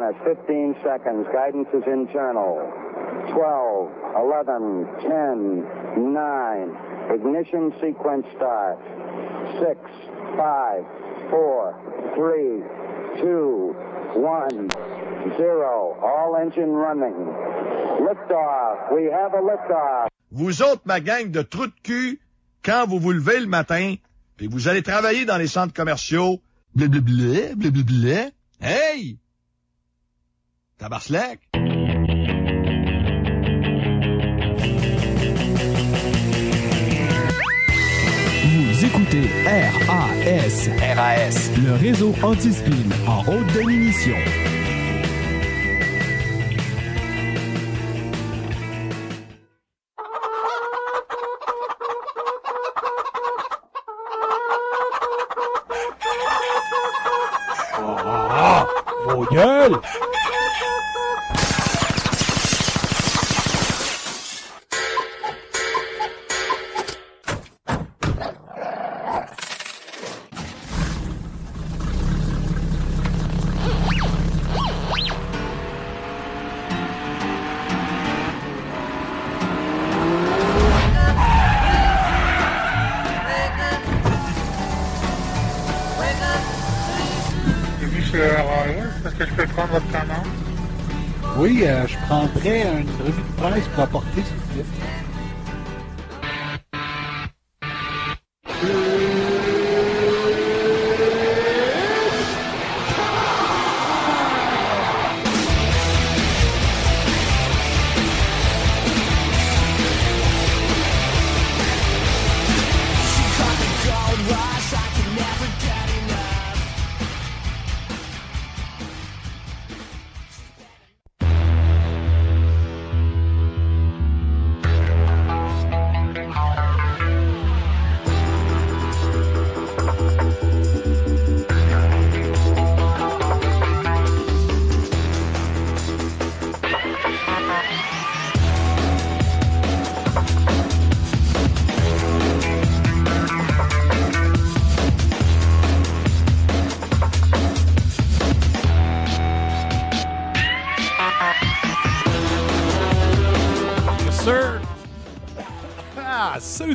on it. 15 seconds. Guidance is internal. 12, 11, 10, 9. Ignition sequence starts. 6, 5, 4, 3, 2, 1, 0. All engine running. Liftoff. We have a liftoff. Vous autres, ma gang de trous de cul, quand vous vous levez le matin, puis vous allez travailler dans les centres commerciaux, blablabla, blablabla, hey! Vous écoutez RAS. RAS. Le réseau anti-spin en haute définition.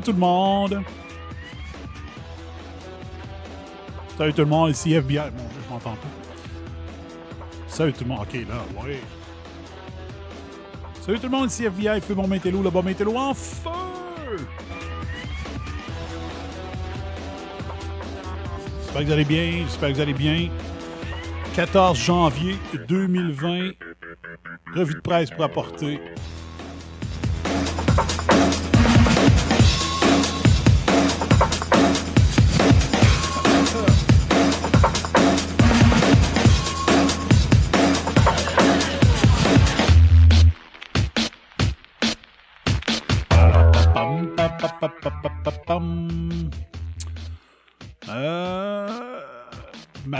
Tout le monde! Salut tout le monde, ici FBI. Mon Dieu, je m'entends pas. Salut tout le monde. Ok, là, ouais. Salut tout le monde, ici FBI. Feu mon métélo, le bas métélo en feu! J'espère que vous allez bien. J'espère que vous allez bien. 14 janvier 2020. Revue de presse pour apporter.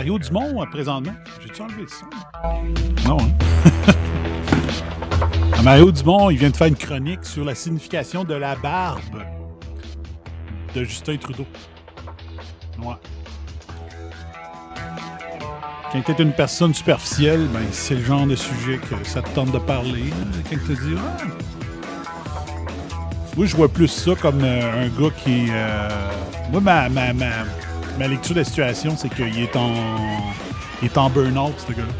Mario Dumont, euh, présentement. J'ai-tu enlevé le son? Non, hein? Mario Dumont, il vient de faire une chronique sur la signification de la barbe de Justin Trudeau. Ouais. Quand tu es une personne superficielle, ben, c'est le genre de sujet que ça te tente de parler. là. Quand te dis, ah, moi, je vois plus ça comme euh, un gars qui. euh, Moi, ma, ma, ma, ma lecture de la situation, c'est qu'il est en. Il est en burn-out, ce gars-là.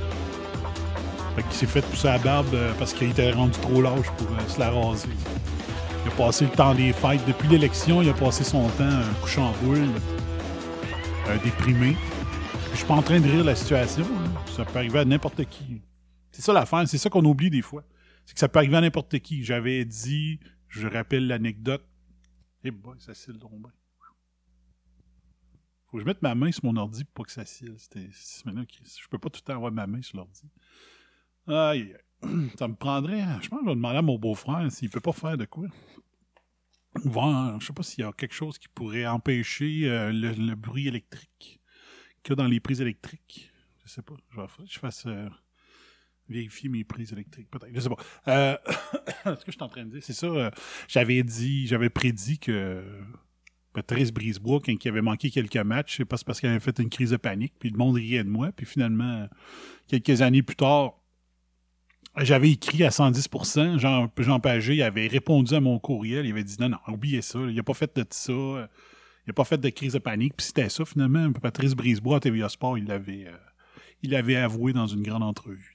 Fait qu'il s'est fait pousser la barbe euh, parce qu'il était rendu trop large pour euh, se la raser. Il a passé le temps des fêtes. Depuis l'élection, il a passé son temps euh, couché en boule, euh, déprimé. Je suis pas en train de rire la situation. hein. Ça peut arriver à n'importe qui. C'est ça l'affaire, c'est ça qu'on oublie des fois. C'est que ça peut arriver à n'importe qui. J'avais dit, je rappelle l'anecdote. Eh boy, ça cille donc bien. Faut que je mette ma main sur mon ordi pour pas que ça cille. C'était six minutes. Je peux pas tout le temps avoir ma main sur l'ordi. Aïe. Ça me prendrait. Je pense que je vais demander à mon beau-frère s'il peut pas faire de quoi. Voir, je sais pas s'il y a quelque chose qui pourrait empêcher euh, le, bruit électrique qu'il y a dans les prises électriques. Je sais pas. Je vais je fasse euh, vérifier mes prises électriques, peut-être. Je sais pas. Euh, ce que je suis en train de dire, c'est ça. euh, j'avais dit, j'avais prédit que Patrice Brisebois, quand il avait manqué quelques matchs, c'est pas parce qu'il avait fait une crise de panique, puis le monde riait de moi. Puis finalement, quelques années plus tard, j'avais écrit à 110%. Jean, Jean Pagé avait répondu à mon courriel. Il avait dit non, non, oubliez ça. Il n'a pas fait de ça. Il n'a pas fait de crise de panique. Puis c'était ça, finalement. Patrice Brisebois à TVA Sport, il l'avait, euh, il l'avait avoué dans une grande entrevue.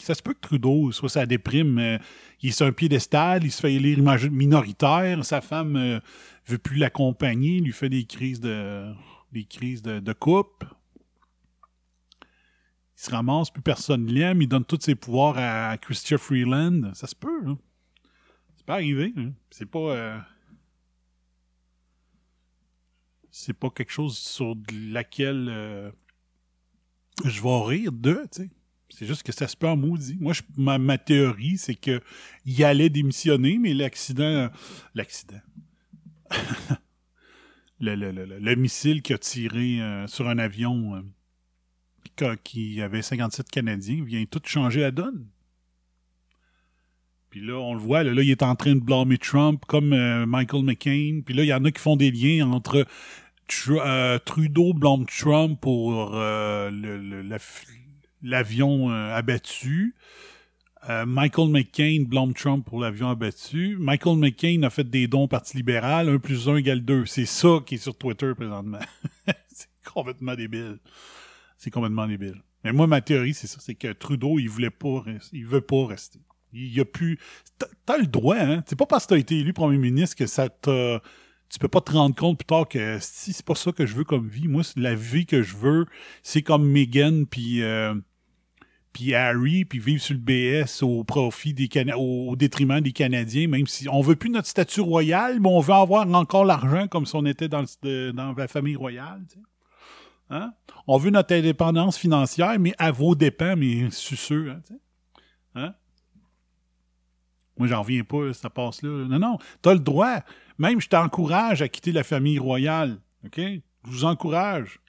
ça se peut que Trudeau soit sa déprime. Euh, il est sur un piédestal, il se fait élire minoritaire. Sa femme euh, veut plus l'accompagner, lui fait des crises de, des crises de, de coupe il se ramasse, plus personne l'aime, il donne tous ses pouvoirs à Christian Freeland. Ça se peut, hein. C'est pas arrivé. Hein. C'est pas. Euh, c'est pas quelque chose sur laquelle euh, je vais rire de, tu sais. C'est juste que ça se peut en maudit. Moi, ma, théorie, c'est que il allait démissionner, mais l'accident. L'accident. le, le, le, le, missile qui a tiré euh, sur un avion qui avait 57 Canadiens vient tout changer la donne. Puis là, on le voit, là, il est en train de blâmer Trump comme euh, Michael McCain. Puis là, il y en a qui font des liens entre euh, Trudeau blâme Trump pour euh, l'avion abattu. Michael McCain blâme Trump pour l'avion abattu. Michael McCain a fait des dons au Parti libéral. 1 plus 1 égale 2. C'est ça qui est sur Twitter présentement. c'est complètement débile. C'est complètement débile. Mais moi, ma théorie, c'est ça, c'est que Trudeau, il voulait pas il veut pas rester. Il y a plus. T'as le droit, hein. C'est pas parce que t'as été élu premier ministre que ça t'a. Tu peux pas te rendre compte plus tard que si c'est pas ça que je veux comme vie. Moi, la vie que je veux, c'est comme Meghan puis euh, puis Harry, puis vivre sur le BS au profit des au, détriment des Canadiens, même si on veut plus notre statut royal, mais on veut avoir encore l'argent comme si on était dans, dans la famille royale. Tu sais. Hein? On veut notre indépendance financière, mais à vos dépens, mais suceux. Hein, hein? Moi, j'en reviens pas, ça passe là. Non, non, t'as le droit. Même, je t'encourage à quitter la famille royale. OK? Je vous encourage.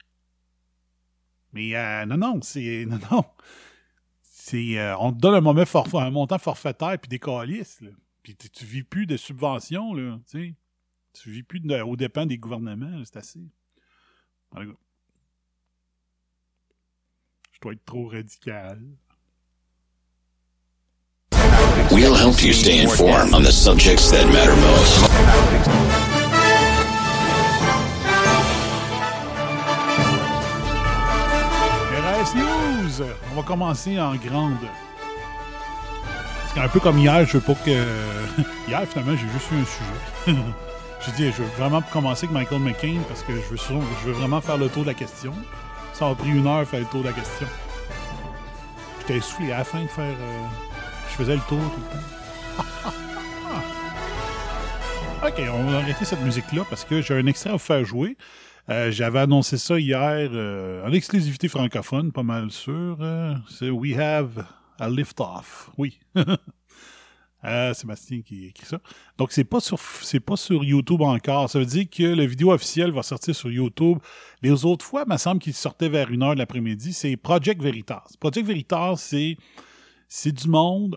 Mais euh, non, non, c'est. Non, non. C'est. Euh, on te donne un, moment un montant forfaitaire puis des calices. Puis tu vis plus de subventions, là. Tu Tu vis plus de, aux dépens des gouvernements, c'est assez. dois être trop radical. We'll help you stay informed on the subjects that matter most. On va commencer en grande. C'est un peu comme hier, je veux pas que. hier, finalement, j'ai juste eu un sujet. j'ai dit, je veux vraiment commencer avec Michael McCain parce que je veux, vraiment faire le tour de la question. Ça a pris une heure faire le tour de la question. J'étais essoufflé à la fin de faire. Euh, je faisais le tour tout le temps. ok, on va arrêter cette musique-là parce que j'ai un extrait à vous faire jouer. Euh, j'avais annoncé ça hier euh, en exclusivité francophone, pas mal sûr. c'est We Have a Lift Off. Oui. Euh, Sébastien qui écrit ça. Donc, c'est pas sur pas sur YouTube encore. Ça veut dire que la vidéo officielle va sortir sur YouTube. Les autres fois, il me semble qu'il sortait vers une heure de l'après-midi. C'est Project Veritas. Project Veritas, c'est c'est du monde.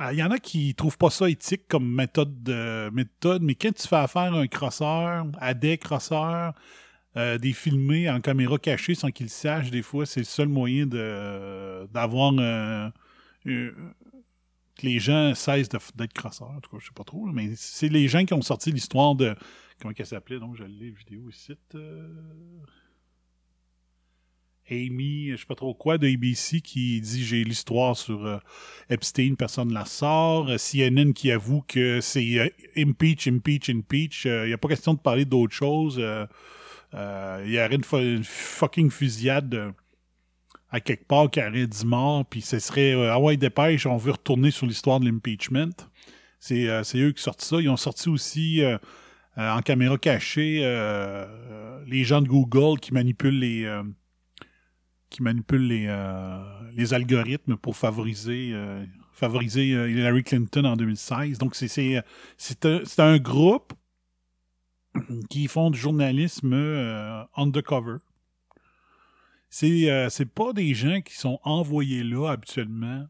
Euh, il y en a qui trouvent pas ça éthique comme méthode de méthode, mais quand tu fais affaire à un crosseur, à des crosseurs, euh, des filmés en caméra cachée sans qu'ils sachent, des fois, c'est le seul moyen d'avoir un, que les gens cessent d'être crosseurs. En tout cas, je sais pas trop, mais c'est les gens qui ont sorti l'histoire de. Comment elle s'appelait Donc, je l'ai vidéo ici. Euh, Amy, je sais pas trop quoi, de ABC qui dit j'ai l'histoire sur euh, Epstein, personne ne la sort. Euh, CNN qui avoue que c'est impeach, impeach, impeach. Il n'y a pas question de parler d'autre chose. Il y aurait une, fucking fusillade à quelque part qui aurait dit mort, puis ce serait euh, Ah ouais, dépêche, on veut retourner sur l'histoire de l'impeachment. C'est euh, eux qui sortent ça. Ils ont sorti aussi euh, euh, en caméra cachée les gens de Google qui manipulent les qui manipulent les, les algorithmes pour favoriser favoriser Hillary Clinton en 2016. Donc c'est un, un groupe qui font du journalisme undercover c'est euh, pas des gens qui sont envoyés là habituellement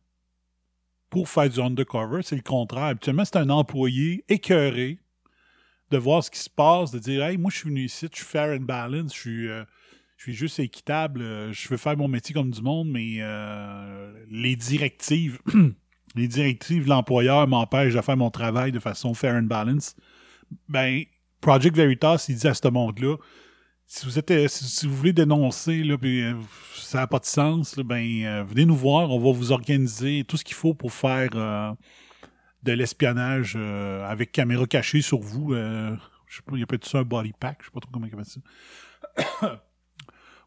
pour faire du undercover, c'est le contraire. Habituellement, c'est un employé écœuré de voir ce qui se passe, de dire Hey, moi, je suis venu ici, je suis fair and balance, je suis, euh, je suis juste équitable, euh, je veux faire mon métier comme du monde, mais euh, les directives, les directives de l'employeur m'empêchent de faire mon travail de façon fair and balance. Ben, Project Veritas, il dit à ce monde-là si vous êtes si, vous voulez dénoncer là, puis, ça n'a pas de sens, ben venez nous voir, on va vous organiser tout ce qu'il faut pour faire de l'espionnage avec caméra cachée sur vous. je sais pas, il y a peut-être ça un body pack, je sais pas trop comment il appelle ça.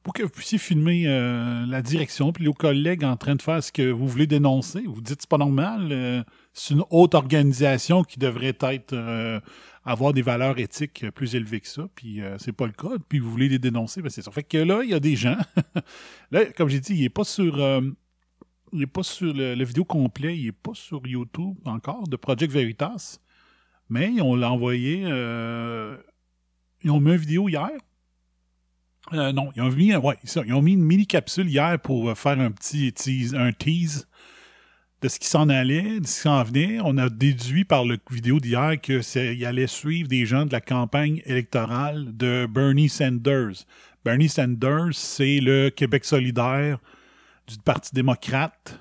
pour que vous puissiez filmer euh, la direction, puis les collègues en train de faire ce que vous voulez dénoncer. Vous dites c'est pas normal, euh, c'est une haute organisation qui devrait être euh, avoir des valeurs éthiques plus élevées que ça, puis c'est pas le cas, puis vous voulez les dénoncer, ben c'est ça. Fait que là, il y a des gens. là, comme j'ai dit, il est pas sur il est pas sur le, vidéo complet, il est pas sur YouTube encore de Project Veritas, mais on l'a envoyé. ils ont mis une vidéo hier euh, non, ils ont, mis, ouais, ils ont mis une mini capsule hier pour euh, faire un petit tease, un tease de ce qui s'en allait, de ce qui s'en venait. On a déduit par la vidéo d'hier qu'il allait suivre des gens de la campagne électorale de Bernie Sanders. Bernie Sanders, c'est le Québec solidaire du Parti démocrate.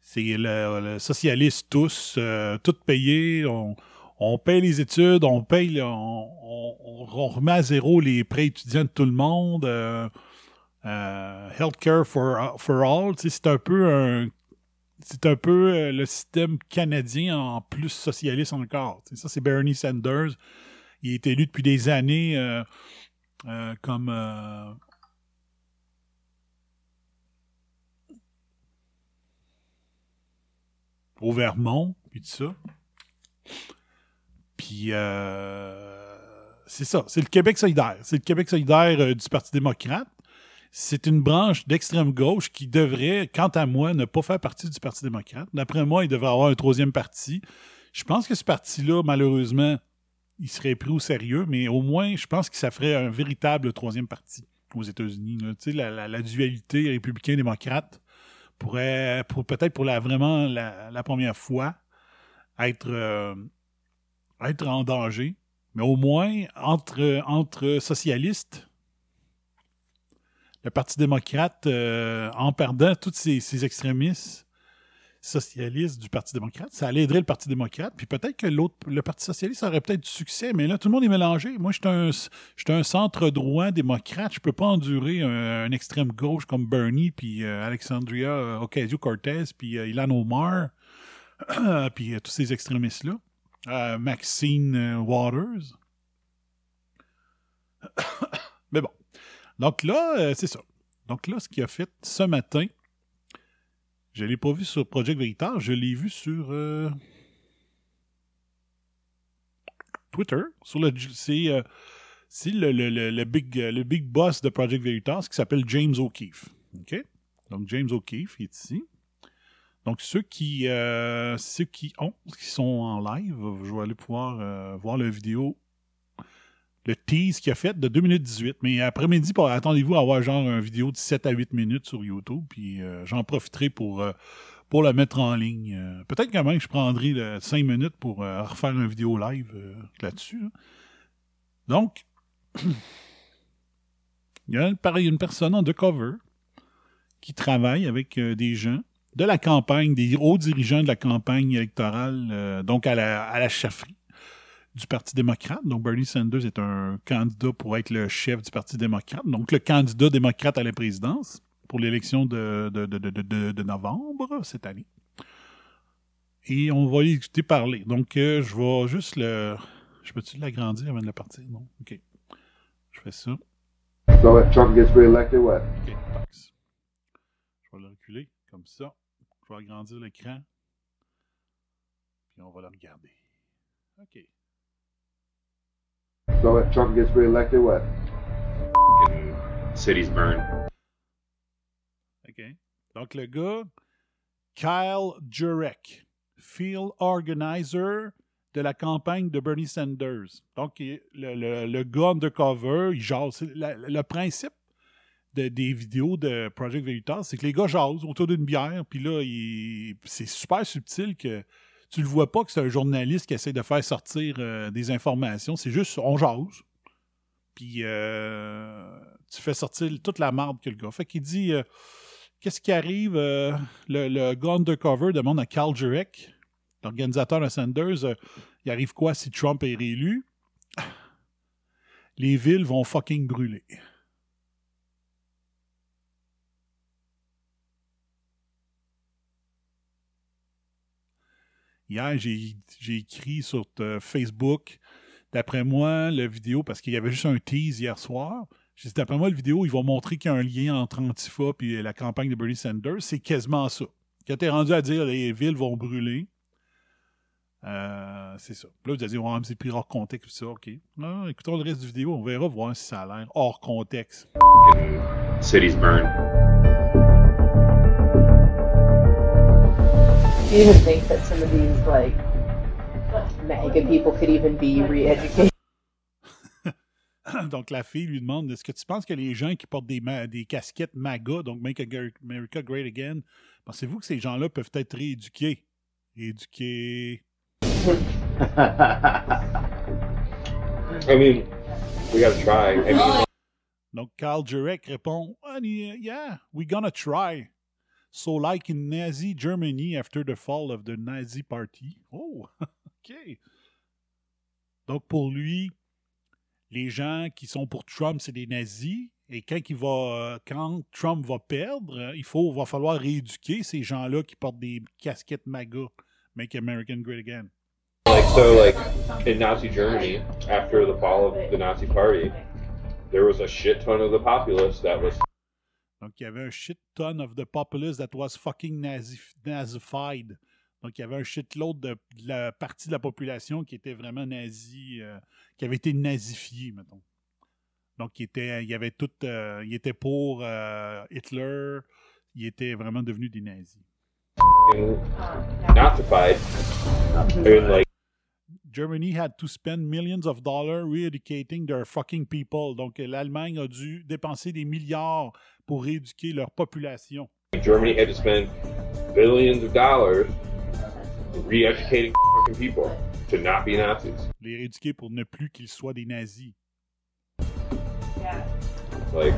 C'est le, socialiste tous, euh, tout payé. On, paye les études, on paye, on, remet à zéro les prêts étudiants de tout le monde. Euh, healthcare for, for all, c'est un peu un, c'est un peu euh, le système canadien en plus socialiste encore. ça, c'est Bernie Sanders. Il est élu depuis des années comme au Vermont, puis tout ça. Puis, euh, c'est ça. C'est le Québec solidaire. C'est le Québec solidaire euh, du Parti démocrate. C'est une branche d'extrême gauche qui devrait, quant à moi, ne pas faire partie du Parti démocrate. D'après moi, il devrait avoir un troisième parti. Je pense que ce parti-là, malheureusement, il serait pris au sérieux, mais au moins, je pense que ça ferait un véritable troisième parti aux États-Unis. Sais, la, dualité républicain-démocrate pourrait, pour, peut-être pour la, la, première fois, être, euh, être en danger, mais au moins entre socialistes, le Parti démocrate, euh, en perdant tous ces, extrémistes socialistes du Parti démocrate, ça allait le Parti démocrate, puis peut-être que l'autre, le Parti socialiste aurait peut-être du succès, mais là, tout le monde est mélangé. Moi, je suis un, un centre droit démocrate, je peux pas endurer un, extrême gauche comme Bernie, puis euh, Alexandria euh, Ocasio-Cortez, puis Ilan Omar, puis tous ces extrémistes-là. Maxine Waters. Mais bon. Donc là, euh, c'est ça. Donc là, ce qu'il a fait ce matin, je ne l'ai pas vu sur Project Veritas, je l'ai vu sur Twitter. C'est le, big, boss de Project Veritas qui s'appelle James O'Keefe. OK? Donc James O'Keefe est ici. Donc, ceux qui, euh, ceux qui sont en live, je vais aller pouvoir euh, voir la vidéo, le tease qu'il a fait de 2 minutes 18. Mais après-midi, attendez-vous à avoir genre une vidéo de 7 à 8 minutes sur YouTube, puis euh, j'en profiterai pour, pour la mettre en ligne. Peut-être quand même que je prendrai 5 minutes pour refaire une vidéo live là-dessus. Donc, il y a une, personne en cover qui travaille avec des gens de la campagne, des hauts dirigeants de la campagne électorale, euh, donc à la, à la du Parti démocrate. Donc, Bernie Sanders est un candidat pour être le chef du Parti démocrate, donc le candidat démocrate à la présidence pour l'élection de, de, novembre cette année. Et on va l'écouter parler. Donc, euh, je vais juste le... Je peux-tu l'agrandir avant de le partir? Non? OK. Je fais ça. So Trump gets reelected, what? OK, Je vais le reculer comme ça. Je vais agrandir l'écran. Puis on va le regarder. OK. So if Trump gets reelected, what? cities burn. OK. Donc le gars, Kyle Jurek, field organizer de la campagne de Bernie Sanders. Donc le, le, le gars undercover, il jase. le principe des vidéos de Project Veritas, c'est que les gars jasent autour d'une bière, puis là, c'est super subtil que tu le vois pas que c'est un journaliste qui essaie de faire sortir euh, des informations. C'est juste, on jase. Puis euh, tu fais sortir toute la marde que le gars. Fait qu'il dit euh, Qu'est-ce qui arrive Le, gars undercover demande à Carl Jurek, l'organisateur de Sanders, il arrive quoi si Trump est réélu? Les villes vont fucking brûler. Hier, j'ai écrit sur euh, Facebook, d'après moi, la vidéo, parce qu'il y avait juste un tease hier soir, j'ai dit, d'après moi, la vidéo, ils vont montrer qu'il y a un lien entre Antifa et la campagne de Bernie Sanders. C'est quasiment ça. Quand t'es rendu à dire les villes vont brûler, euh, c'est ça. Là, vous allez dire, c'est pris hors contexte, ça, OK. Non, écoutons le reste du vidéo, on verra voir si ça a l'air hors contexte. cities burn. Do you even think that some of these like MAGA people could even be re-educated? donc, la fille lui demande Est-ce que tu penses que les gens qui portent des, ma- des casquettes MAGA, donc Make America Great Again, pensez-vous que ces gens-là peuvent être rééduqués? Rééduqués. I mean, we gotta try. I mean, Donc, Carl Jurek répond "Ah, Yeah, we gonna try. So, like in Nazi Germany after the fall of the Nazi Party. Oh, OK. Donc, pour lui, les gens qui sont pour Trump, c'est des nazis. Et quand, il va, quand Trump va perdre, il faut, va falloir rééduquer ces gens-là qui portent des casquettes MAGA. Make American Great Again. like so, like in Nazi Germany, after the fall of the Nazi Party, there was a shit ton of the populace that was Donc, il y avait un shit ton of the populace that was fucking nazi nazified. Donc, il y avait un shitload de, de la partie de la population qui était vraiment nazi, euh, qui avait été nazifié, mettons. Donc, il, était, il y avait tout, euh, il était pour euh, Hitler, il était vraiment devenu des nazis. nazified. Like Germany had to spend millions of dollars re-educating their fucking people. Donc, l'Allemagne a dû dépenser des milliards pour rééduquer leur population. Germany had to spend billions of dollars re-educating people to not be Nazis. Les rééduquer pour ne plus qu'ils soient des nazis. Like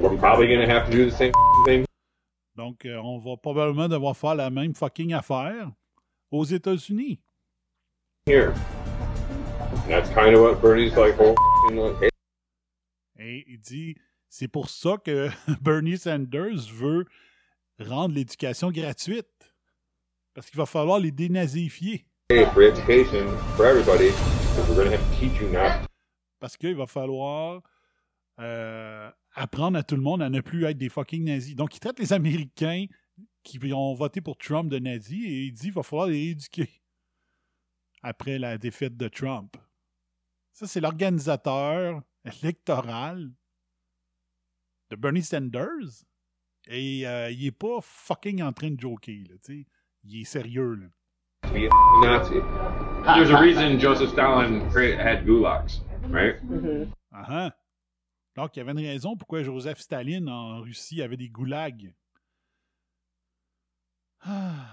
we're probably gonna have to do the same thing Donc, euh, on va probablement devoir faire la même fucking affaire aux États-Unis. here. And that's kind of what Bernie's like whole fucking like, Et il dit, c'est pour ça que Bernie Sanders veut rendre l'éducation gratuite. Parce qu'il va falloir les dénazifier. Parce qu'il va falloir euh, apprendre à tout le monde à ne plus être des fucking nazis. Donc, il traite les Américains qui ont voté pour Trump de nazis et il dit qu'il va falloir les rééduquer après la défaite de Trump. Ça, c'est l'organisateur électoral de Bernie Sanders. Et euh, il est pas fucking en train de joker, là, tu sais. Il est sérieux, là. A Nazi. There's a reason Joseph Stalin had gulags, right? Ah ah. Donc, il y avait une raison pourquoi Joseph Staline en Russie avait des goulags. Ah.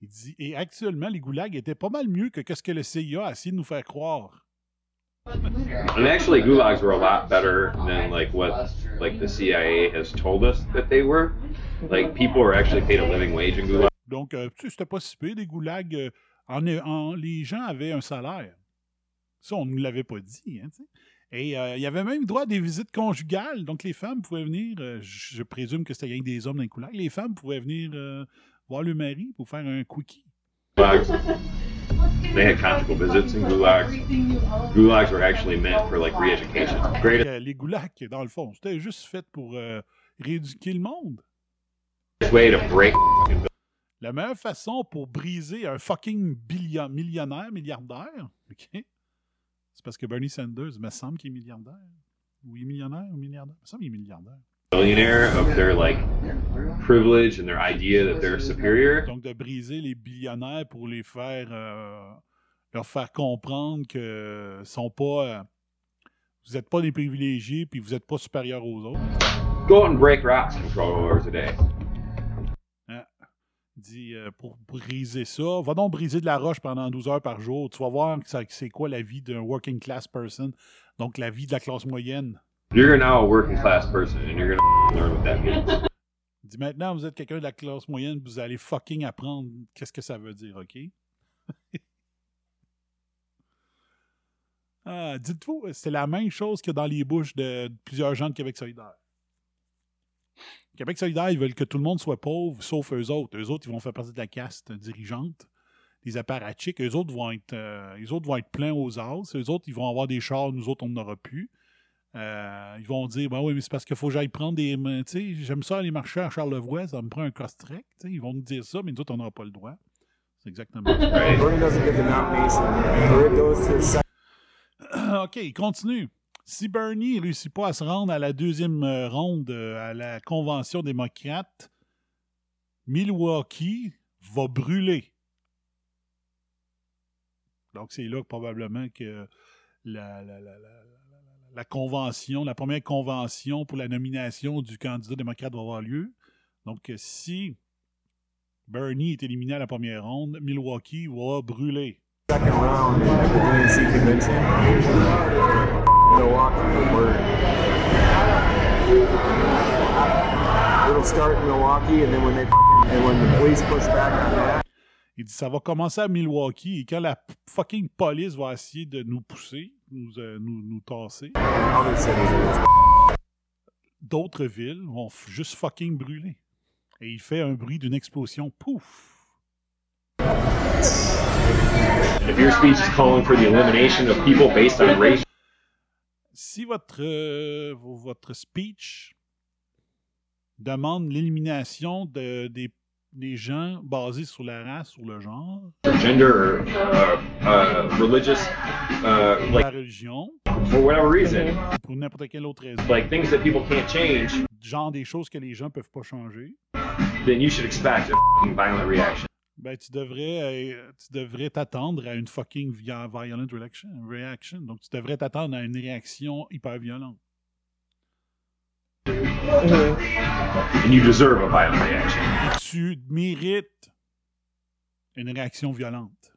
Il dit, et actuellement, les goulags étaient pas mal mieux que ce que le CIA a essayé de nous faire croire. And actually, gulags were a lot better than like what like the CIA has told us that they were. Like people were actually paid a living wage in gulags. Donc, euh, tu sais, c'était pas si pire, des goulags. euh, en, en- les gens avaient un salaire. Ça, on ne nous l'avait pas dit. Hein. Et euh, il y avait même droit à des visites conjugales. Donc, les femmes pouvaient venir, euh, je, je présume que c'était rien que des hommes dans les goulags, les femmes pouvaient venir euh, voir le mari pour faire un quickie. They had conjugal visits in gulags. Gulags were actually meant for like re-education. Great euh, les goulags, dans le fond, c'était juste fait pour euh, rééduquer le monde. way to break La meilleure façon pour briser un fucking billion- millionnaire, milliardaire, OK? C'est parce que Bernie Sanders, il me semble qu'il est milliardaire. Oui, millionnaire ou milliardaire? Il me semble qu'il est milliardaire. Billionaire of their like privilege and their idea that they're superior. Donc, de briser les billionnaires pour les faire, euh, leur faire comprendre que sont pas, euh, vous n'êtes pas des privilégiés puis vous n'êtes pas supérieurs aux autres. Go and break rocks, controller today. Il dit euh, pour briser ça, va donc briser de la roche pendant 12 heures par jour. Tu vas voir c'est quoi la vie d'un working class person, donc la vie de la classe moyenne. You're now a working class person, and you're gonna learn what that means. Dit maintenant, vous êtes quelqu'un de la classe moyenne, vous allez fucking apprendre qu'est-ce que ça veut dire, OK? Ah, Dites-vous, c'est la même chose que dans les bouches de plusieurs gens de Québec solidaire. Québec solidaire, ils veulent que tout le monde soit pauvre, sauf eux autres. Eux autres, ils vont faire partie de la caste dirigeante, des apparatchiks. Eux autres vont être, euh, eux autres vont être pleins aux as. Eux autres, ils vont avoir des chars, nous autres, on n'en aura plus. Euh, ils vont dire, ben oui, mais c'est parce qu'il faut que j'aille prendre des. Tu sais, j'aime ça aller marcher à Charlevoix, ça me prend un cross-trek. Tu sais, ils vont nous dire ça, mais nous autres, on n'aura pas le droit. C'est exactement ça. OK, continue. Si Bernie ne réussit pas à se rendre à la deuxième euh, ronde euh, à la convention démocrate, Milwaukee va brûler. Donc, c'est là que probablement que la, la- la- la- la convention, la première convention pour la nomination du candidat démocrate va avoir lieu. Donc, euh, si Bernie est éliminé à la première ronde, Milwaukee va brûler. Il dit ça va commencer à Milwaukee et quand la fucking police va essayer de nous pousser, nous, euh, nous, nous tasser, will d'autres villes vont juste fucking brûler. Et il fait un bruit d'une explosion. Pouf! And if your speech is calling for the elimination of people based on race, Si votre, euh, vo- votre speech demande l'élimination de, des, des gens basés sur la race, sur le genre, gender, uh, uh, religious, uh, la like religion, for whatever reason, ou pour n'importe quelle autre raison, like things that people can't change, genre des choses que les gens peuvent pas changer, then you should expect a violent reaction. Ben, tu devrais, euh, tu devrais t'attendre à une fucking violent reaction, reaction. Donc, tu devrais t'attendre à une réaction hyper violente. And you deserve a violent reaction. Et tu mérites une réaction violente.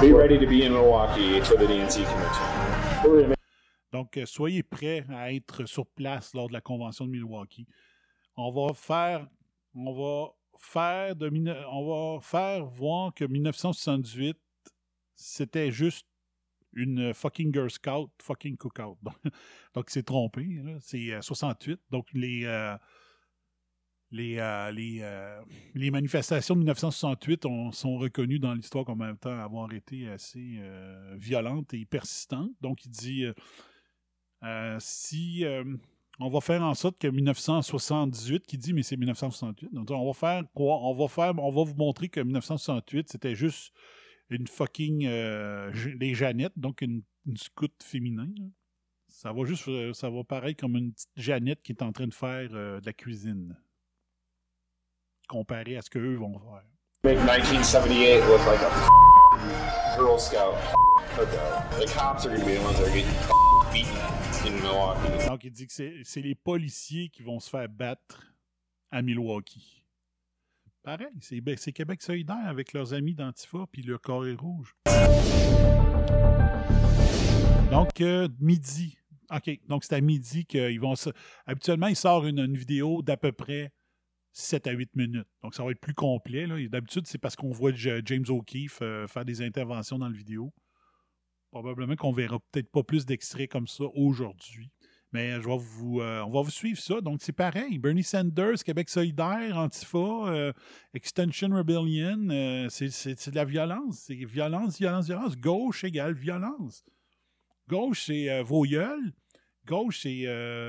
Be ready to be in Milwaukee for the DNC convention. Donc, euh, soyez prêts à être sur place lors de la convention de Milwaukee. On va faire, on va faire de, on va faire voir que 1978, c'était juste une fucking Girl Scout, fucking cookout. Donc, c'est trompé. C'est euh, 68. Donc, les, euh, les, euh, les, euh, manifestations de 1968 ont- sont reconnues dans l'histoire comme étant avoir été assez euh, violentes et persistantes. Donc, il dit euh, euh, si euh, on va faire en sorte que 1978, qui dit mais c'est 1968, donc on va faire quoi? On va faire, on va vous montrer que 1968 c'était juste une fucking euh, les Jeannettes, donc une, une scout féminin. là. Ça va juste, euh, ça va paraître comme une petite Jeannette qui est en train de faire euh, de la cuisine, comparé à ce qu'eux vont faire. Make 1978 look like a Girl Scout f- cookout. The cops are going to be the ones that are getting f- beaten in Milwaukee. Donc, il dit que c'est les policiers qui vont se faire battre à Milwaukee. Pareil, c'est Québec solidaire avec leurs amis d'Antifa puis le Corée Rouge. Donc, euh, midi. OK, donc c'est à midi qu'ils vont se... Habituellement, ils sortent une, vidéo d'à peu près 7 à 8 minutes. Donc, ça va être plus complet. D'habitude, c'est parce qu'on voit James O'Keefe euh, faire des interventions dans la vidéo. Probablement qu'on verra peut-être pas plus d'extraits comme ça aujourd'hui. Mais je vous, euh, on va vous suivre ça. Donc, c'est pareil. Bernie Sanders, Québec solidaire, Antifa, euh, Extension Rebellion, euh, c'est de la violence. C'est violence, violence, violence. Gauche égale violence. Gauche, c'est vos gueules. Gauche, c'est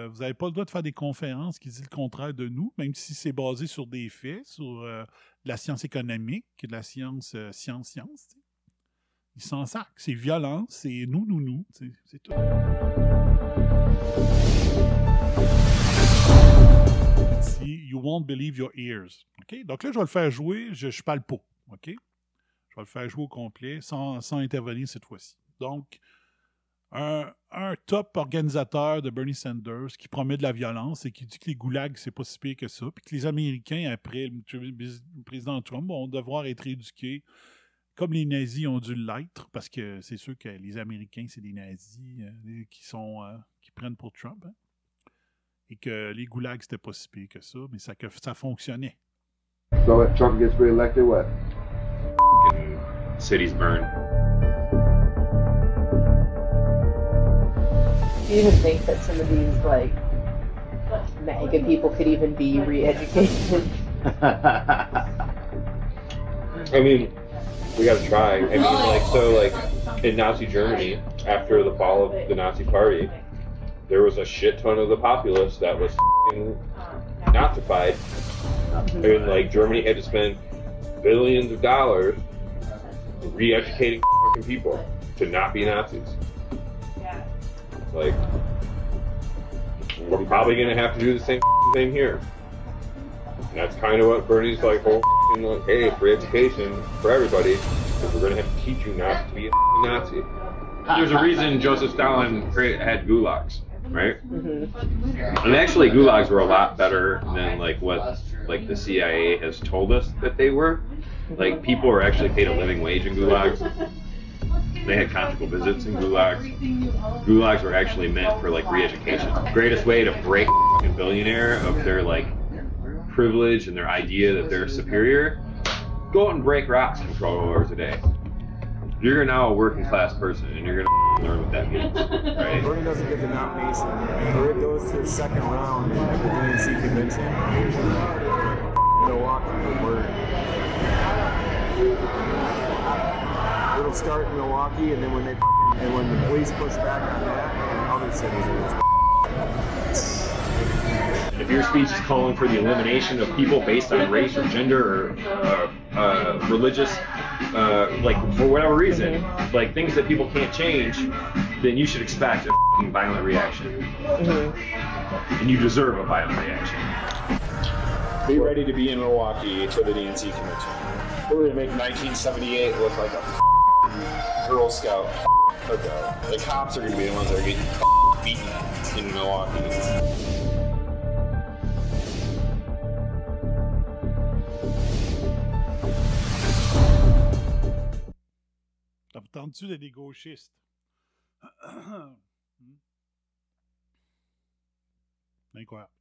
vous n'avez pas le droit de faire des conférences qui disent le contraire de nous, même si c'est basé sur des faits, sur de la science économique, de la science, science, science. Ils s'en sacrent. C'est violence, c'est nous, nous, nous. C'est tout. You won't believe your ears. OK? Donc là, je vais le faire jouer, je ne parle pas. OK? Je vais le faire jouer au complet sans, sans intervenir cette fois-ci. Donc, un, un top organisateur de Bernie Sanders qui promet de la violence et qui dit que les goulags, c'est pas si pire que ça. Puis que les Américains, après le président Trump, vont devoir être éduqués comme les nazis ont dû l'être, parce que c'est sûr que les Américains, c'est des nazis euh, qui sont euh, prennent pour Trump. hein. Et que les goulags, c'était pas si pire que ça, mais ça, que ça fonctionnait. So if Trump gets reelected, what? Cities burn. Do you even think that some of these like MAGA people could even be re-educated? I mean, we gotta try. I mean, like, so, like, in Nazi Germany, after the fall of the Nazi Party, there was a shit ton of the populace that was fing Nazified. And, like, Germany had to spend billions of dollars re educating fucking people to not be Nazis. Like, we're probably gonna have to do the same thing here. And that's kind of what Bernie's like, whole f***ing, like, hey, free education for everybody, because we're going to have to teach you not to be a f***ing Nazi. There's a reason Joseph Stalin had gulags, right? Mm-hmm. And actually, gulags were a lot better than like what like the CIA has told us that they were. Like people were actually paid a living wage in gulags. They had conjugal visits in gulags. Gulags were actually meant for like re-education. Greatest way to break a fucking billionaire of their like privilege and their idea that they're superior. Go out and break rocks for 12 hours a day. You're now a working class person, and you're gonna learn what that means, right? Bernie doesn't get the nomination, or it goes to the second round at the DNC convention. Milwaukee, where it'll start in Milwaukee, and then when they and when the police push back on that, and other cities. It'll If your speech is calling for the elimination of people based on race or gender or uh, uh, religious, uh, like for whatever reason, like things that people can't change, then you should expect a f***ing violent reaction. And you deserve a violent reaction. Be ready to be in Milwaukee for the DNC convention. We're gonna make 1978 look like a f- Girl Scout f- cookout. The cops are gonna be the ones that are getting f- beaten in Milwaukee. Des gauchistes? Hmm. Incroyable.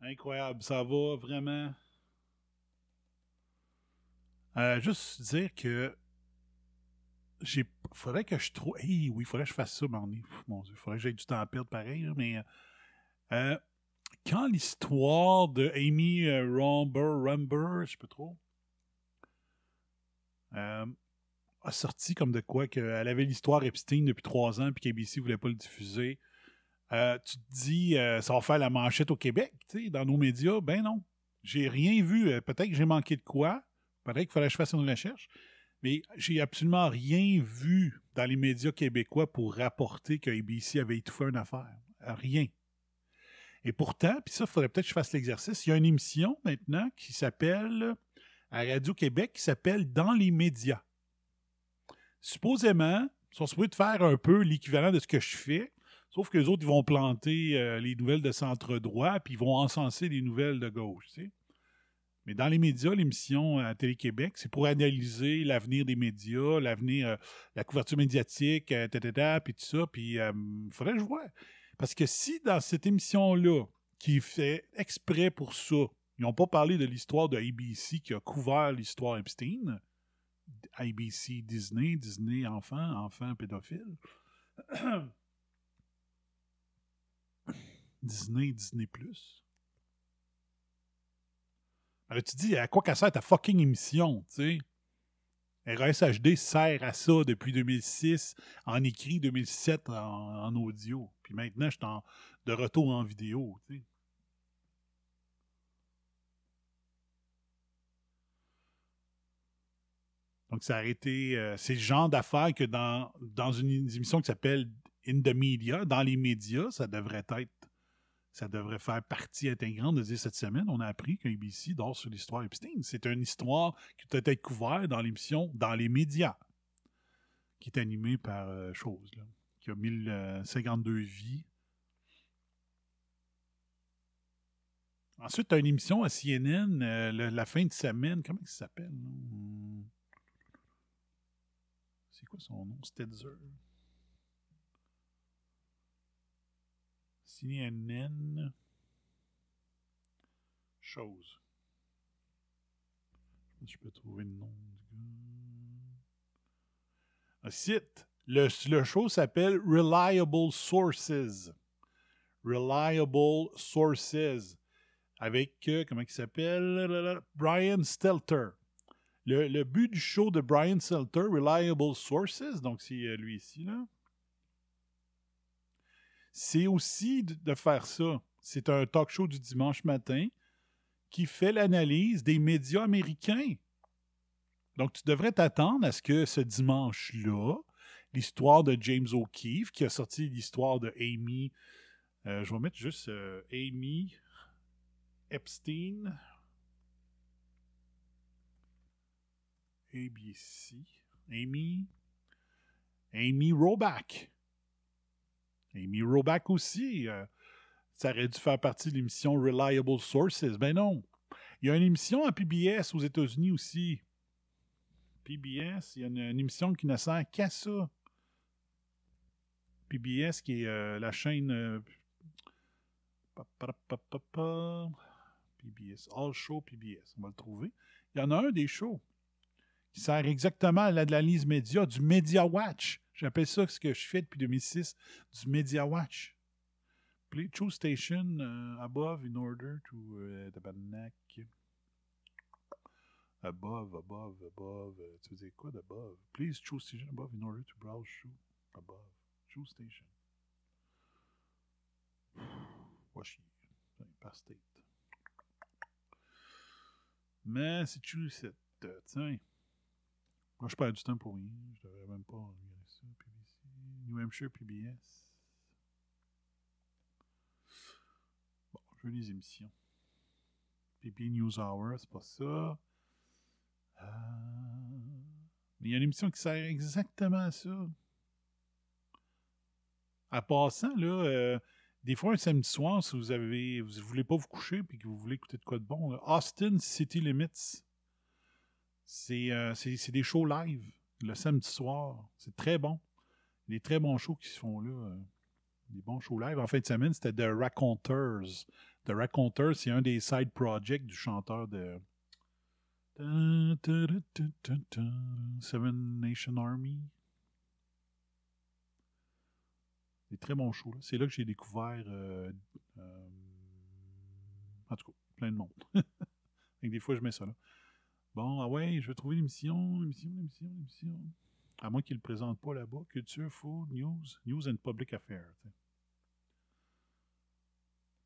Incroyable. Ça va vraiment. Euh, juste dire que j'ai faudrait que je trouve hey, oui, faudrait que je fasse ça mon mon Dieu, faudrait que j'aie du temps à perdre pareil mais euh, quand l'histoire de Amy euh, Romber Rumber, je sais pas trop euh, a sorti comme de quoi qu'elle avait l'histoire Epstein depuis trois ans puis qu'ABC voulait pas le diffuser. Euh, tu te dis, euh, ça va faire la manchette au Québec, tu sais, dans nos médias. Ben non. J'ai rien vu. Euh, Peut-être que j'ai manqué de quoi. Peut-être qu'il fallait que je fasse une recherche. Mais j'ai absolument rien vu dans les médias québécois pour rapporter que ABC avait étouffé une affaire. Rien. Et pourtant, puis ça, il faudrait peut-être que je fasse l'exercice. Il y a une émission maintenant qui s'appelle, à Radio-Québec, qui s'appelle Dans les médias. Supposément, ils sont supposés de faire un peu l'équivalent de ce que je fais, sauf que les autres, ils vont planter euh, les nouvelles de centre droit, puis ils vont encenser les nouvelles de gauche. Mais dans les médias, l'émission à Télé-Québec, c'est pour analyser l'avenir des médias, l'avenir, euh, la couverture médiatique, euh, puis tout ça. Puis il faudrait que je vois. Parce que si dans cette émission-là, qui fait exprès pour ça, ils n'ont pas parlé de l'histoire de ABC qui a couvert l'histoire Epstein, ABC Disney, Disney enfant, enfant pédophile. Disney, Disney Plus. Alors tu dis, à quoi qu'elle sert ta fucking émission, tu sais? RSHD sert à ça depuis 2006, en écrit 2007 en, audio. Puis maintenant, je suis de retour en vidéo, tu Donc, ça a été. euh, c'est le genre d'affaires que dans, dans une émission qui s'appelle In the Media, dans les médias, ça devrait être. Ça devrait faire partie intégrante de dire cette semaine, on a appris qu'ABC dort sur l'histoire Epstein. C'est une histoire qui peut être couverte dans l'émission Dans les médias, qui est animée par euh, Chose, là, qui a 1052 vies. Ensuite, tu as une émission à CNN, euh, la fin de semaine. Comment ça s'appelle? C'est quoi son nom? Stetzer. CNN. Chose. Je pas si je peux trouver le nom du gars. Un site. Le, le show s'appelle Reliable Sources. Reliable Sources. Avec, euh, comment il s'appelle? Brian Stelter. Le, but du show de Brian Stelter, Reliable Sources, donc c'est euh, lui ici, là, c'est aussi de, de faire ça. C'est un talk show du dimanche matin qui fait l'analyse des médias américains. Donc, tu devrais t'attendre à ce que ce dimanche-là, l'histoire de James O'Keefe, qui a sorti l'histoire de Amy, euh, je vais mettre juste euh, Amy Epstein, ABC, Amy, Amy Roback. Amy Roback aussi. euh, ça aurait dû faire partie de l'émission Reliable Sources. Ben non. Il y a une émission à PBS aux États-Unis aussi. PBS, il y a une, émission qui ne sert qu'à ça. PBS, qui est euh, la chaîne. euh, PBS. All Show PBS. On va le trouver. Il y en a un des shows qui sert exactement à l'analyse média, du Media Watch. J'appelle ça ce que je fais depuis 2006, du Media Watch. Play choose station uh, above in order to uh. Above, above, above. euh, tu veux dire quoi d'above? Please choose station above in order to browse. Above. Choose station. Va chier. Putain, Par state. Massachusetts. euh, Tiens. Je perds du temps pour rien. Je devrais même pas regarder ça. PBC. New Hampshire PBS. Bon, je veux les émissions. PP News Hour, c'est pas ça. Euh, Mais il y a une émission qui sert exactement à ça. En passant, là, euh, des fois, un samedi soir, si vous avez, vous voulez pas vous coucher et que vous voulez écouter de quoi de bon, Austin City Limits. C'est euh, c'est- des shows live le samedi soir. C'est très bon. Des très bons shows qui se font là. euh, des bons shows live. En fin de semaine, c'était The Raconteurs. The Raconteurs, c'est un des side projects du chanteur de Seven Nation Army. Des très bons shows. C'est là que j'ai découvert euh, en tout cas, plein de monde. Des fois, je mets ça là. Bon, ah ouais, je vais trouver l'émission, l'émission, l'émission, l'émission. À moins qu'ils ne le présentent pas là-bas. Culture, Food, News, News and Public Affairs.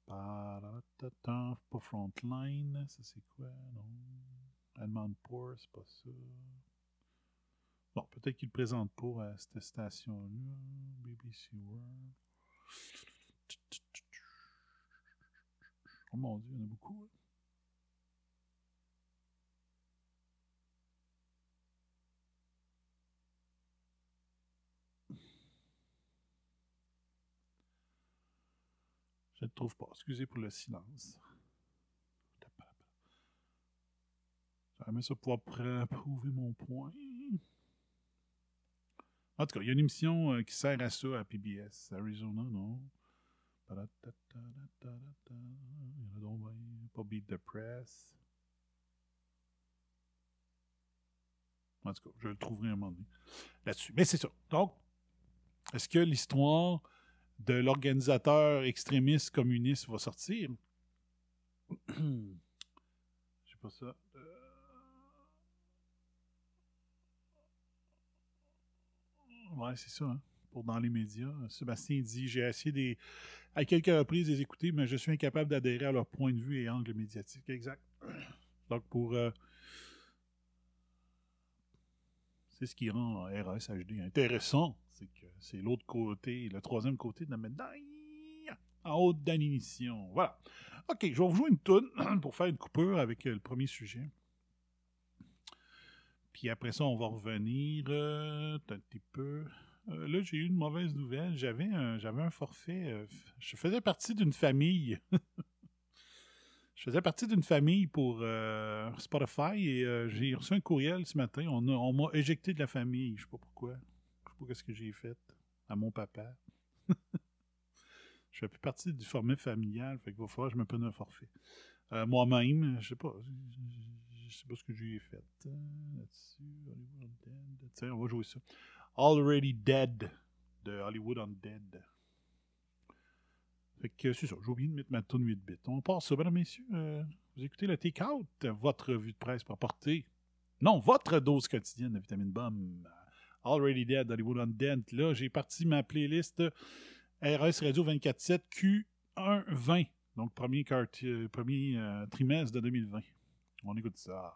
Pas Frontline, ça c'est quoi? Non? Allemand Poor, c'est pas ça. Bon, peut-être qu'ils ne le présentent pas à cette station-là. BBC World. Oh mon dieu, il y en a beaucoup. hein. Je ne le trouve pas. Excusez pour le silence. J'aimerais ça pouvoir pr- prouver mon point. En tout cas, il y a une émission euh, qui sert à ça à PBS. Arizona, non? Il y en a donc pas Beat the Press. En tout cas, je le trouverai un moment donné là-dessus. Mais c'est ça. Donc, est-ce que l'histoire de l'organisateur extrémiste communiste va sortir? Je sais pas ça. Euh, Ouais, c'est ça. hein. Pour dans les médias. Sébastien dit J'ai essayé des, à quelques reprises les écouter, mais je suis incapable d'adhérer à leur point de vue et angle médiatique. Exact. Donc, pour. euh, c'est ce qui rend RAS HD intéressant. C'est que c'est l'autre côté, le troisième côté de la médaille. En haut de l'émission. Voilà. OK, je vais vous jouer une toune pour faire une coupure avec euh, le premier sujet. Puis après ça, on va revenir euh, un petit peu. Euh, là, j'ai eu une mauvaise nouvelle. J'avais un, forfait. je faisais partie d'une famille. je faisais partie d'une famille pour Spotify et j'ai reçu un courriel ce matin. On, m'a éjecté de la famille. Je sais pas pourquoi. Je sais pas ce que j'ai fait à mon papa. je fais plus partie du format familial. Fait qu'il va falloir que je me prenne un forfait. Euh, Moi-même, je sais pas. Je sais pas ce que j'ai fait euh, là-dessus. Hollywood. Tiens, on va jouer ça. Already Dead de Hollywood Undead. Fait que c'est ça, j'ai oublié de mettre ma tune 8 bits. On passe ça, mesdames, messieurs. euh, vous écoutez le Take-Out, votre revue de presse pour apporter. Non, votre dose quotidienne de vitamine BOM. Already Dead, Hollywood Undead. Là, j'ai parti ma playlist RS Radio 24-7 Q120. Donc, premier, quart- euh, premier euh, trimestre de 2020. On écoute ça.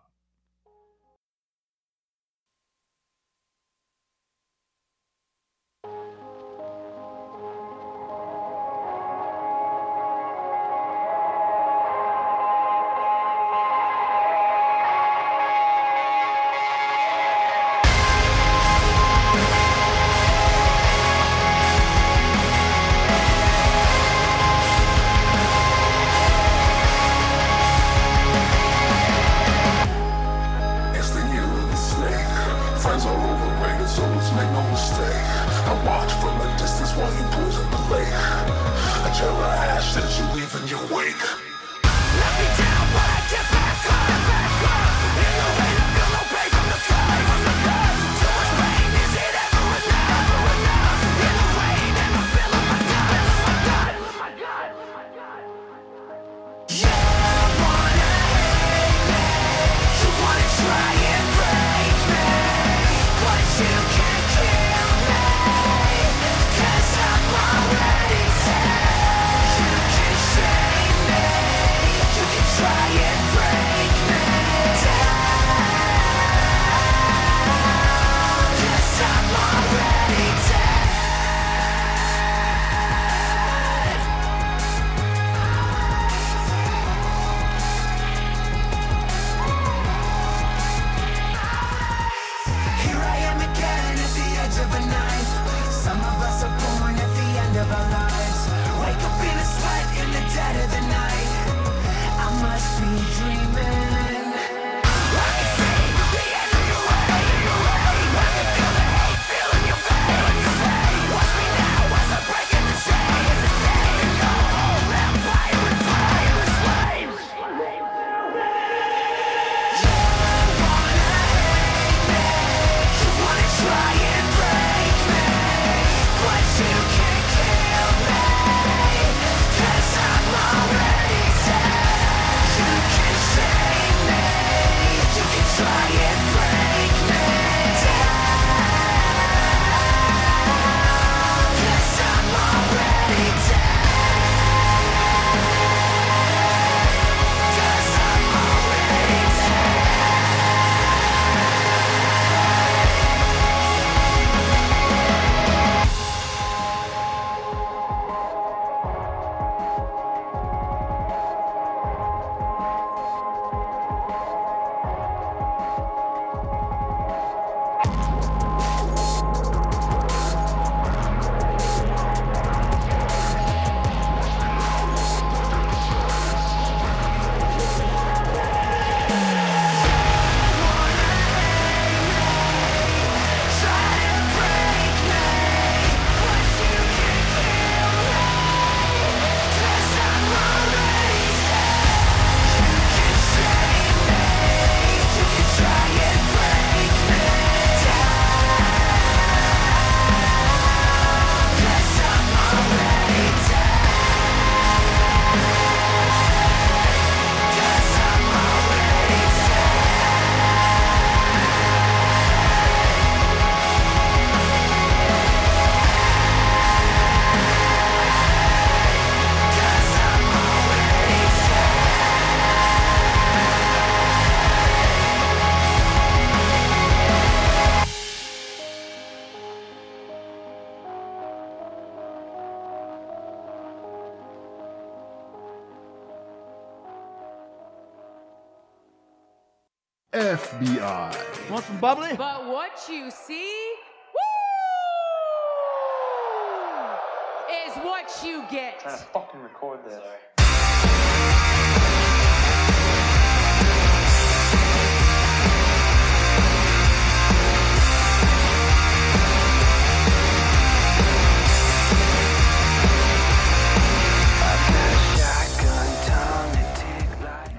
You get. fucking record this.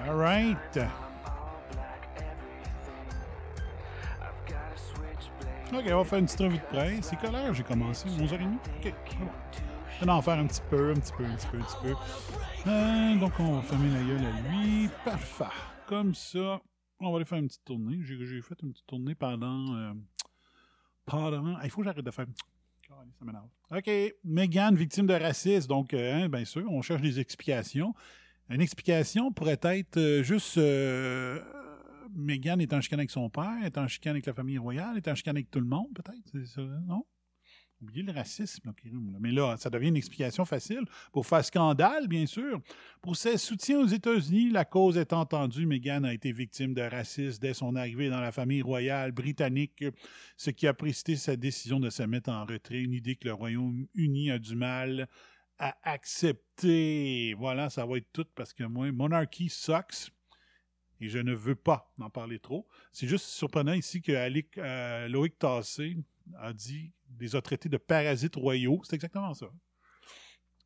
All right. Ok, on va faire une petite revue de presse. C'est quelle heure j'ai commencé? 11h30? Ok, bon. On va en faire un petit peu, un petit peu, un petit peu, un petit peu. Euh, donc, on va fermer la gueule à lui. Parfait. Comme ça, on va aller faire une petite tournée. J'ai fait une petite tournée pendant... euh, pendant... Il faut que j'arrête de faire... OK. Megan, victime de racisme. Donc, euh, hein, bien sûr, on cherche des explications. Une explication pourrait être euh, juste Meghan est en chicane avec son père, est en chicane avec la famille royale, est en chicane avec tout le monde, peut-être. Non? Oubliez le racisme, là. Mais là, ça devient une explication facile. Pour faire scandale, bien sûr. Pour ses soutiens aux États-Unis, la cause est entendue. Meghan a été victime de racisme dès son arrivée dans la famille royale britannique, ce qui a précipité sa décision de se mettre en retrait, une idée que le Royaume-Uni a du mal à accepter. Voilà, ça va être tout parce que moi, Monarchy sucks. Et je ne veux pas en parler trop. C'est juste surprenant ici que euh, Loïc Tassé a dit des a traités de parasites royaux. C'est exactement ça.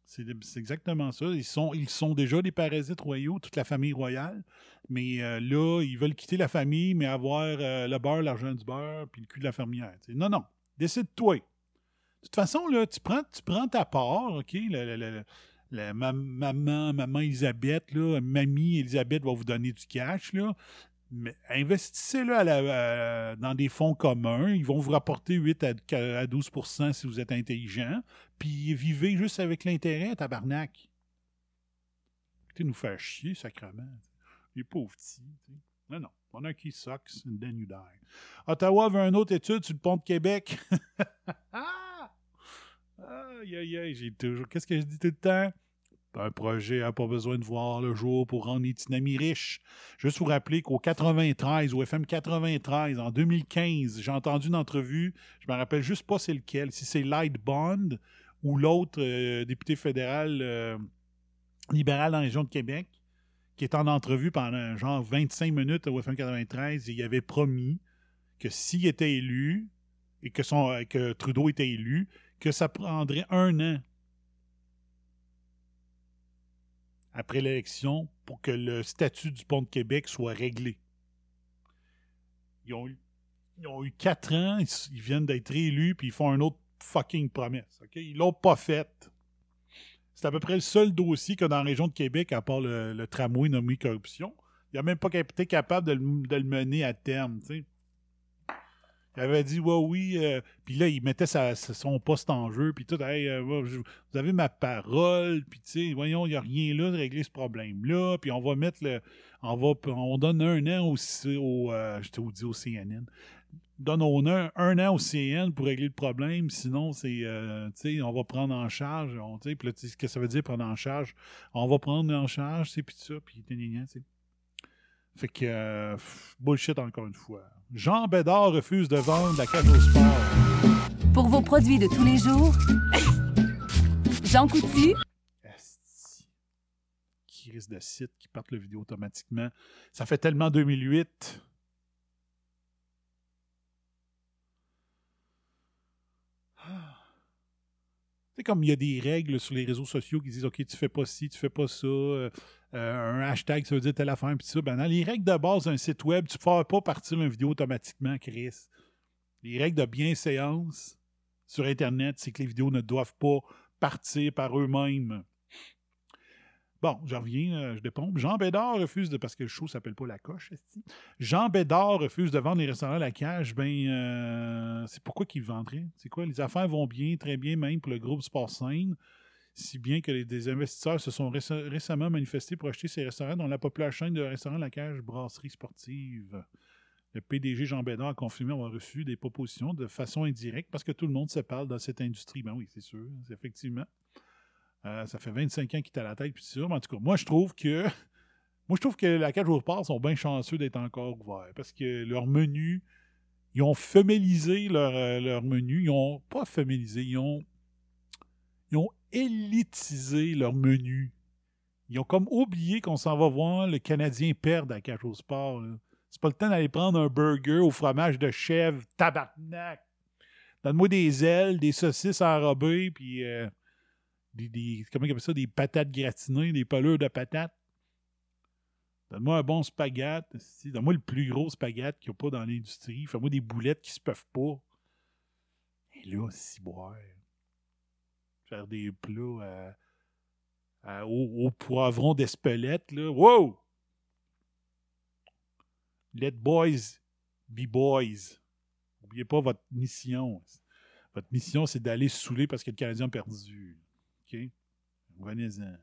C'est exactement ça. Ils sont, ils sont déjà des parasites royaux, toute la famille royale. Mais euh, là, ils veulent quitter la famille, mais avoir euh, le beurre, l'argent du beurre, puis le cul de la fermière. Non, non. Décide-toi. De toute façon, là, tu prends, tu prends ta part, OK? Maman, maman Elisabeth, là, mamie Elisabeth va vous donner du cash, là. Mais investissez-le dans des fonds communs. Ils vont vous rapporter 8 à, à 12% si vous êtes intelligent. Puis vivez juste avec l'intérêt, tabarnak. Écoutez, nous faire chier, sacrement. Les pauvres petits. Non, non. On a qui sucks, and then you die. Ottawa veut une autre étude sur le pont de Québec. Aïe, aïe, aïe, j'ai toujours. Qu'est-ce que je dis tout le temps? Un projet n'a pas besoin de voir le jour pour rendre les Tinami riches. Juste vous rappeler qu'au 93, au FM 93, en 2015, j'ai entendu une entrevue, je me rappelle juste pas c'est lequel, si c'est Light Bond ou l'autre euh, député fédéral euh, libéral dans la région de Québec, qui est en entrevue pendant genre 25 minutes au FM 93 et il avait promis que s'il était élu et que, son, euh, que Trudeau était élu, que ça prendrait un an après l'élection pour que le statut du pont de Québec soit réglé. Ils ont eu, quatre ans, ils, viennent d'être élus, puis ils font un autre fucking promesse. ok? Ils l'ont pas faite. C'est à peu près le seul dossier que dans la région de Québec, à part le, tramway nommé corruption, il n'a même pas été capable de le, mener à terme. Il avait dit, ouais, oui. euh, puis là, il mettait son poste en jeu. Puis tout, euh, vous avez ma parole. Puis, tu sais, voyons, il n'y a rien là de régler ce problème-là. Puis, on va mettre le. On, va, on donne un an au. au euh, je t'ai dit au CNN. Donne on un, un an au CN pour régler le problème. Sinon, c'est. tu sais, on va prendre en charge. On, tu sais, puis là, qu'est-ce que ça veut dire prendre en charge? On va prendre en charge, c'est puis ça. Puis, tu sais. Fait que, euh, bullshit encore une fois. Jean Bédard refuse de vendre la cage au sport. Pour vos produits de tous les jours, Jean Coutu, Qui risque de site, qui partent le vidéo automatiquement. Ça fait tellement 2008. C'est comme il y a des règles sur les réseaux sociaux qui disent OK, tu fais pas ci, tu fais pas ça. euh, euh, un hashtag, ça veut dire telle affaire, puis ça. Ben, dans les règles de base d'un site web, tu ne fais pas partir une vidéo automatiquement, Chris. Les règles de bienséance sur Internet, c'est que les vidéos ne doivent pas partir par eux-mêmes. Bon, je reviens, euh, je dépompe. Jean Bédard refuse de. Parce que le show s'appelle pas La Coche. Jean Bédard refuse de vendre les restaurants à la cage. Ben, euh, c'est pourquoi qu'il vendrait? C'est quoi? Les affaires vont bien, très bien, même pour le groupe Sport Scène. Si bien que des investisseurs se sont réce- récemment manifestés pour acheter ces restaurants, dont la populaire chaîne de restaurants La Cage Brasserie Sportive. Le PDG Jean Bédard a confirmé avoir reçu des propositions de façon indirecte parce que tout le monde se parle dans cette industrie. Ben oui, c'est sûr, c'est effectivement. Euh, ça fait 25 ans qu'il est à la tête, puis c'est sûr. Mais en tout cas, moi, je trouve que. Moi, je trouve que la cage au sont bien chanceux d'être encore ouverts parce que leur menu, ils ont féminisé leur, euh, leur menu. Ils ont pas féminisé, ils ont, ils ont élitisé leur menu. Ils ont comme oublié qu'on s'en va voir le Canadien perdre à cage au. C'est pas le temps d'aller prendre un burger au fromage de chèvre, tabarnak. Donne-moi des ailes, des saucisses enrobées, puis euh, des, comment ils appellent ça, des patates gratinées, des pelures de patates. Donne-moi un bon spaghette. Donne-moi le plus gros spaghette qu'il n'y a pas dans l'industrie. Fais-moi des boulettes qui se peuvent pas. Et là, si boire. Faire des plats au poivron d'Espelette, là. Wow! Let boys be boys. N'oubliez pas votre mission. Votre mission, c'est d'aller saouler parce que le Canadien a perdu. OK? Venez-en.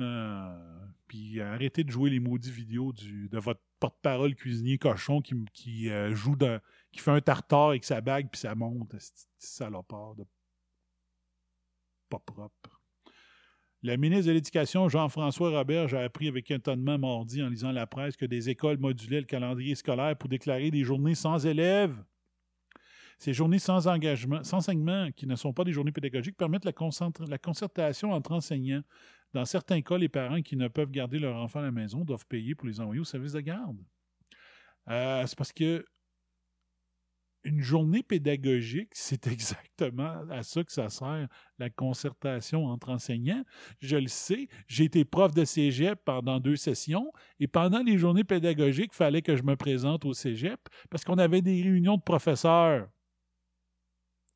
Euh, puis arrêtez de jouer les maudits vidéos de votre porte-parole cuisinier cochon qui, euh, joue qui fait un tartare avec sa bague puis ça monte. C'est salopard de pas propre. Le ministre de l'Éducation, Jean-François Roberge, a appris avec étonnement mardi en lisant la presse que des écoles modulaient le calendrier scolaire pour déclarer des journées sans élèves. Ces journées sans engagement, sans enseignement, qui ne sont pas des journées pédagogiques, permettent la, concertation entre enseignants. Dans certains cas, les parents qui ne peuvent garder leur enfant à la maison doivent payer pour les envoyer au service de garde. Euh, c'est parce que une journée pédagogique, c'est exactement à ça que ça sert, la concertation entre enseignants. Je le sais, j'ai été prof de cégep pendant deux sessions et pendant les journées pédagogiques, il fallait que je me présente au cégep parce qu'on avait des réunions de professeurs.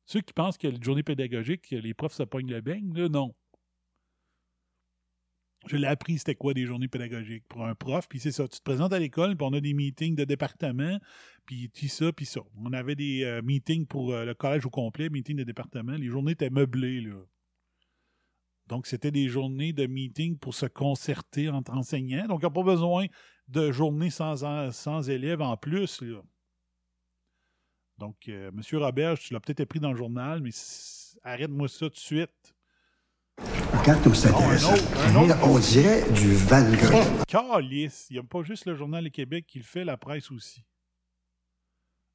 Ceux qui pensent que les journées pédagogiques, que les profs se pognent le beigne, non. Je l'ai appris, c'était quoi des journées pédagogiques? Pour un prof, puis c'est ça. Tu te présentes à l'école, puis on a des meetings de département, puis tout ça, puis ça. On avait des euh, meetings pour euh, le collège au complet, meetings de département. Les journées étaient meublées, là. Donc, c'était des journées de meetings pour se concerter entre enseignants. Donc, il n'y a pas besoin de journées sans, élèves en plus. Donc, euh, M. Roberge, tu l'as peut-être appris dans le journal, mais arrête-moi ça tout de suite. Regarde comme c'est Oh, un intéressant. autre, un autre. On dirait du Van Gogh. Calice! Il n'y a pas juste le Journal du Québec qui le fait, la presse aussi.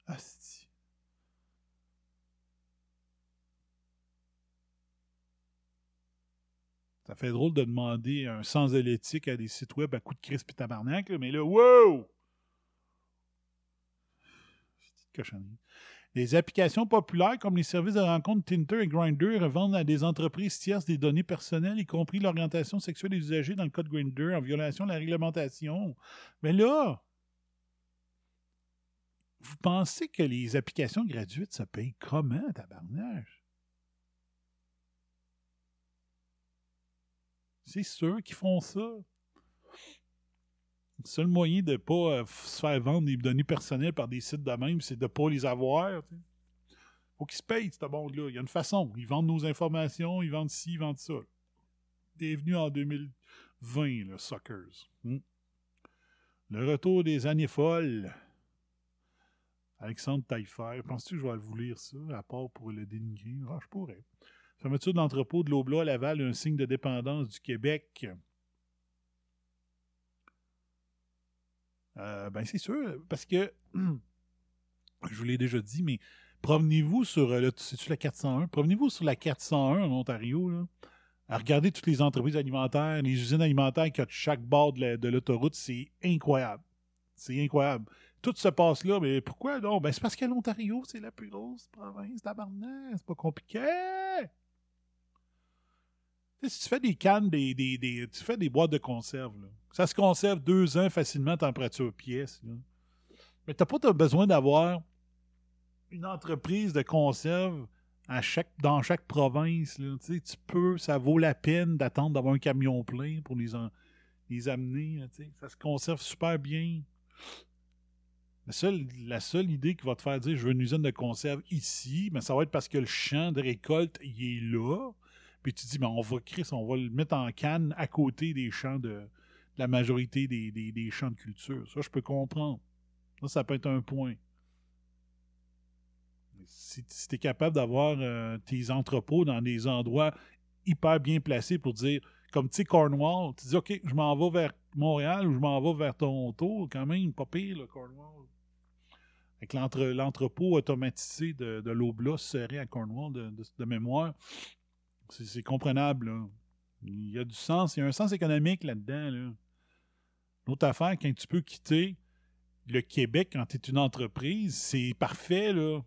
Asti. Ça fait drôle de demander un sens de l'éthique à des sites web à coup de crisp et tabarnak, là, mais là, wow! Petite cochonnerie. Les applications populaires comme les services de rencontre Tinder et Grindr revendent à des entreprises tierces des données personnelles, y compris l'orientation sexuelle des usagers dans le code Grindr en violation de la réglementation. Mais là, vous pensez que les applications gratuites se payent comment, tabarnage? C'est sûr qu'ils font ça. Le seul moyen de ne pas euh, se faire vendre des données personnelles par des sites de même, c'est de ne pas les avoir. tu sais. faut qu'ils se payent, ce monde-là. Il y a une façon. Ils vendent nos informations, ils vendent ci, ils vendent ça. Bienvenue en 2020, le suckers. Hmm. Le retour des années folles. Alexandre Taillefer. Penses-tu que je vais vous lire ça, à part pour le dénigrer? Ah, je pourrais. Fermeture de l'entrepôt de l'Oblat à Laval, un signe de dépendance du Québec. Euh, ben, c'est sûr, parce que, je vous l'ai déjà dit, mais promenez-vous sur, euh, la 401? Promenez-vous sur la 401 en Ontario, là, à regarder toutes les entreprises alimentaires, les usines alimentaires qu'il y a chaque bord de, la- de l'autoroute, c'est incroyable. C'est incroyable. Tout se passe là, mais pourquoi non? Ben, c'est parce que l'Ontario, c'est la plus grosse province tabarnak. C'est pas compliqué. Si tu fais des cannes, des, des, des- tu fais des boîtes de conserve, là. Ça se conserve deux ans facilement, température pièce. Mais t'as pas t'as besoin d'avoir une entreprise de conserve à chaque, dans chaque province. Tu tu peux, ça vaut la peine d'attendre d'avoir un camion plein pour les, en- les amener. tu ça se conserve super bien. La seule, idée qui va te faire dire je veux une usine de conserve ici, mais ça va être parce que le champ de récolte il est là. Puis tu dis, ben, on va créer on va le mettre en canne à côté des champs de la majorité des, des- champs de culture. Ça, je peux comprendre. Ça, ça peut être un point. Si, tu es capable d'avoir euh, tes entrepôts dans des endroits hyper bien placés pour dire, comme tu sais, Cornwall, tu dis, OK, je m'en vais vers Montréal ou je m'en vais vers Toronto, quand même, pas pire, le Cornwall. Avec l'entre- l'entrepôt automatisé de, de l'Obla serait à Cornwall de, de- mémoire. C'est c'est comprenable, là. Il y a du sens, il y a un sens économique là-dedans, là. L'autre affaire, quand tu peux quitter le Québec quand tu es une entreprise, c'est parfait, là.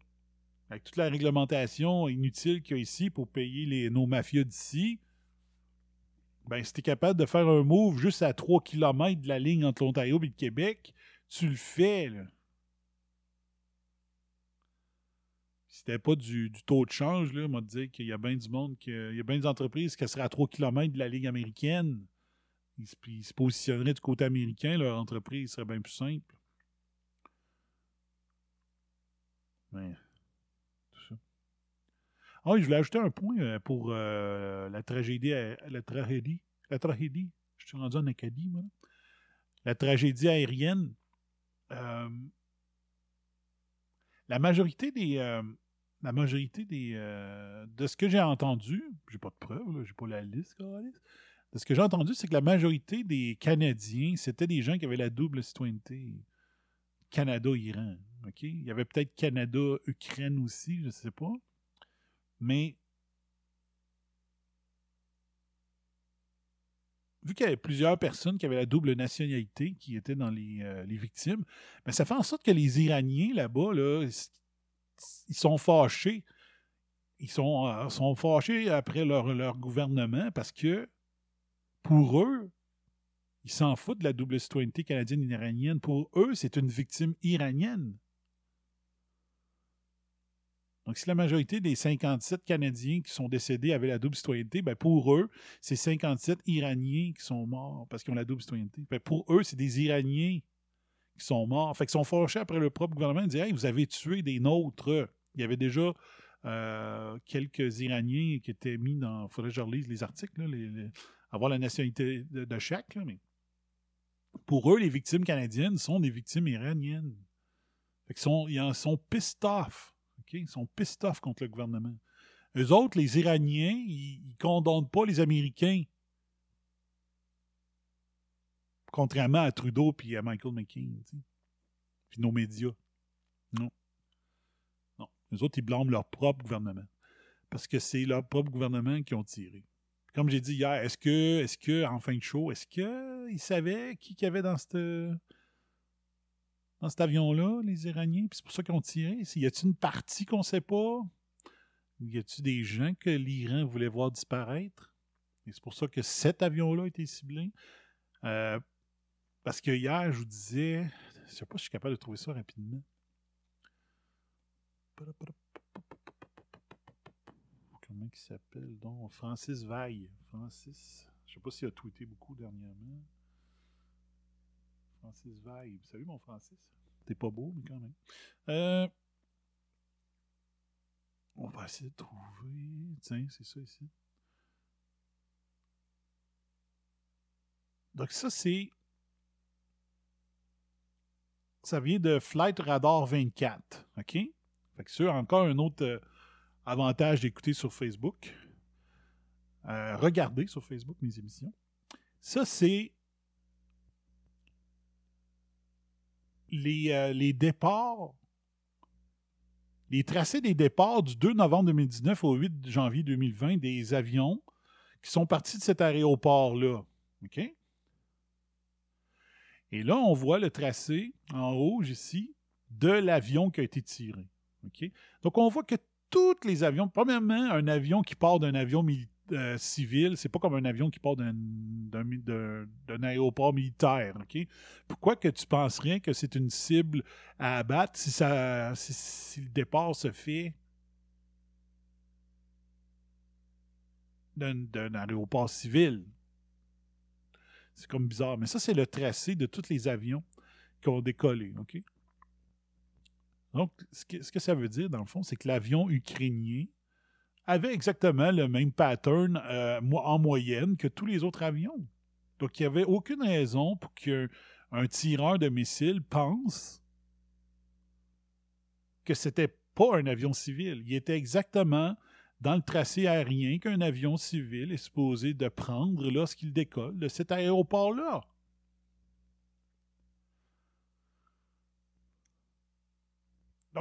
Avec toute la réglementation inutile qu'il y a ici pour payer les, nos mafias d'ici, ben, si tu es capable de faire un move juste à 3 km de la ligne entre l'Ontario et le Québec, tu le fais, là. Si pas du, taux de change, là, on dire qu'il y a bien du monde, que- il y a bien des entreprises qui seraient à 3 km de la ligne américaine. Ils se, positionneraient du côté américain, leur entreprise serait bien plus simple. Mais, tout ça. Ah je voulais ajouter un point euh, pour euh, la tragédie. La tragédie. La tragédie. Je suis rendu en Acadie, moi. La tragédie aérienne. Euh, la majorité des. la majorité des. de ce que j'ai entendu, j'ai pas de preuves, j'ai pas la liste. Ce que j'ai entendu, c'est que la majorité des Canadiens, c'était des gens qui avaient la double citoyenneté. Canada-Iran. Il y avait peut-être Canada-Ukraine aussi, je sais pas. Mais vu qu'il y avait plusieurs personnes qui avaient la double nationalité qui étaient dans les, euh, les victimes, ben ça fait en sorte que les Iraniens là-bas, là, ils ils sont fâchés. Ils sont, euh, sont fâchés après leur, leur gouvernement parce que pour eux, ils s'en foutent de la double citoyenneté canadienne et iranienne. Pour eux, c'est une victime iranienne. Donc, si la majorité des 57 Canadiens qui sont décédés avaient la double citoyenneté, ben pour eux, c'est 57 Iraniens qui sont morts parce qu'ils ont la double citoyenneté. Ben pour eux, c'est des Iraniens qui sont morts. Fait qu'ils sont fâchés après le propre gouvernement. Ils disent Hey, vous avez tué des nôtres. Il y avait déjà euh, quelques Iraniens qui étaient mis dans. Il faudrait que je relise les articles, là, les- avoir la nationalité de, chaque. là, mais pour eux, les victimes canadiennes sont des victimes iraniennes. Qu'ils sont, ils sont? Ils sont pissed contre le gouvernement. Eux autres, les Iraniens, ils, ils condamnent pas les Américains. Contrairement à Trudeau puis à Michael McCain. Puis nos médias. Non. Non. Eux autres, ils blâment leur propre gouvernement. Parce que c'est leur propre gouvernement qui ont tiré. Comme j'ai dit hier, est-ce que, est-ce que, en fin de show, est-ce qu'ils savaient qui qu'il y avait dans cet avion-là, les Iraniens, puis c'est pour ça qu'ils ont tiré. Y a-t-il une partie qu'on sait pas? Y a-t-il des gens que l'Iran voulait voir disparaître? Et c'est pour ça que cet avion-là a été ciblé. Euh, parce que hier, je vous disais, je sais pas si je suis capable de trouver ça rapidement. Comment il s'appelle donc? Francis Vaille. Francis. Je sais pas s'il a tweeté beaucoup dernièrement. Francis Vaille. Salut mon Francis? T'es pas beau, mais quand même. Euh, on va essayer de trouver. Tiens, c'est ça ici. Donc ça, c'est... Ça vient de Flight Radar 24. OK? Fait que c'est encore un autre euh, avantage d'écouter sur Facebook. Euh, regardez sur Facebook mes émissions. Ça, c'est les, euh, les départs, les tracés des départs du 2 novembre 2019 au 8 janvier 2020 des avions qui sont partis de cet aéroport-là. OK? Et là, on voit le tracé en rouge ici de l'avion qui a été tiré. OK? Donc, on voit que tous les avions, premièrement, un avion qui part d'un avion euh, civil, c'est pas comme un avion qui part d'un, aéroport militaire. OK? Pourquoi que tu penserais que c'est une cible à abattre si, ça, si, le départ se fait d'un aéroport civil? C'est comme bizarre. Mais ça, c'est le tracé de tous les avions qui ont décollé. OK? Donc, ce que, ça veut dire, dans le fond, c'est que l'avion ukrainien avait exactement le même pattern euh, en moyenne que tous les autres avions. Donc, il n'y avait aucune raison pour qu'un un tireur de missiles pense que c'était pas un avion civil. Il était exactement dans le tracé aérien qu'un avion civil est supposé de prendre lorsqu'il décolle de cet aéroport-là.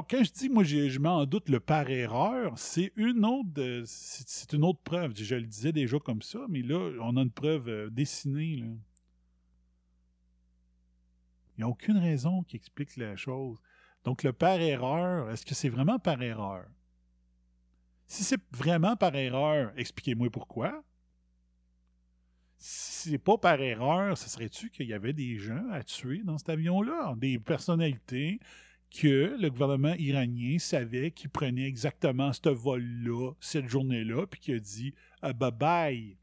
Quand je dis, moi, je, mets en doute le par erreur, c'est une autre, c'est une autre preuve. Je le disais déjà comme ça, mais là, on a une preuve euh, dessinée. Il n'y a aucune raison qui explique la chose. Donc, le par erreur, est-ce que c'est vraiment par erreur? Si c'est vraiment par erreur, expliquez-moi pourquoi. Si c'est pas par erreur, ce serait-tu qu'il y avait des gens à tuer dans cet avion-là? Des personnalités que le gouvernement iranien savait qui prenait exactement ce vol-là, cette journée-là, puis qui a dit ah, bye bye.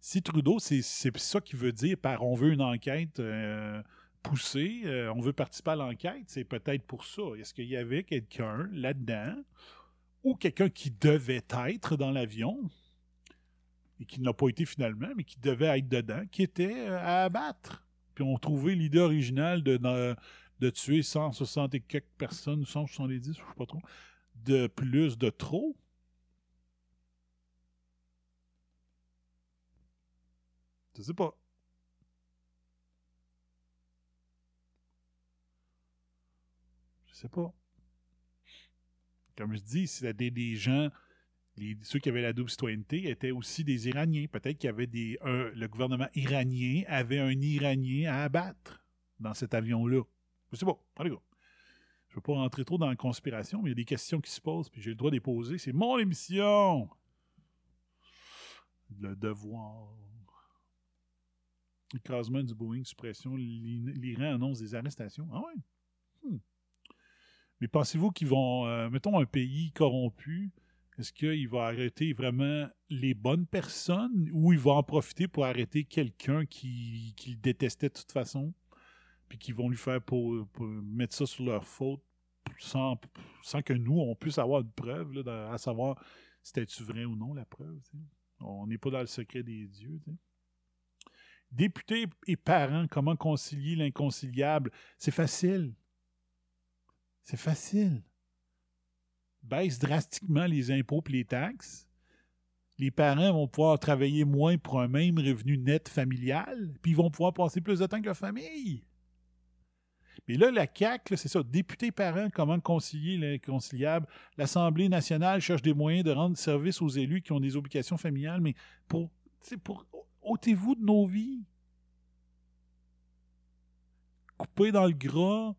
Si Trudeau, c'est c'est ça qu'il veut dire par on veut une enquête euh, poussée, euh, on veut participer à l'enquête, c'est peut-être pour ça. Est-ce qu'il y avait quelqu'un là-dedans ou quelqu'un qui devait être dans l'avion? Et qui n'a pas été finalement, mais qui devait être dedans, qui était euh, à abattre. Puis on trouvait l'idée originale de, de, tuer 160 et quelques personnes, 170, je sais pas trop, de plus de trop. Je sais pas. Je sais pas. Comme je dis, c'était des gens ceux qui avaient la double citoyenneté étaient aussi des Iraniens. Peut-être qu'il y avait des. le gouvernement iranien avait un Iranien à abattre dans cet avion-là. Je sais pas. Allez, go. Je veux pas rentrer trop dans la conspiration, mais il y a des questions qui se posent, puis j'ai le droit de les poser. C'est mon émission! Le devoir. Écrasement du Boeing, suppression. l'I- L'Iran annonce des arrestations. Ah ouais? Hmm. Mais pensez-vous qu'ils vont. euh, mettons un pays corrompu. Est-ce qu'il va arrêter vraiment les bonnes personnes ou il va en profiter pour arrêter quelqu'un qui, qui le détestait de toute façon? Puis qu'ils vont lui faire pour, mettre ça sur leur faute sans, sans que nous, on puisse avoir une preuve, là, à savoir c'était-tu vrai ou non la preuve. On n'est pas dans le secret des dieux. tu sais. Députés et parents, comment concilier l'inconciliable? C'est facile. C'est facile baisse drastiquement les impôts et les taxes. Les parents vont pouvoir travailler moins pour un même revenu net familial, puis ils vont pouvoir passer plus de temps que leur famille. Mais là, la CAQ, c'est ça, députés parents, comment concilier l'inconciliable? L'Assemblée nationale cherche des moyens de rendre service aux élus qui ont des obligations familiales, mais pour, pour ôtez-vous de nos vies. Coupez dans le gras,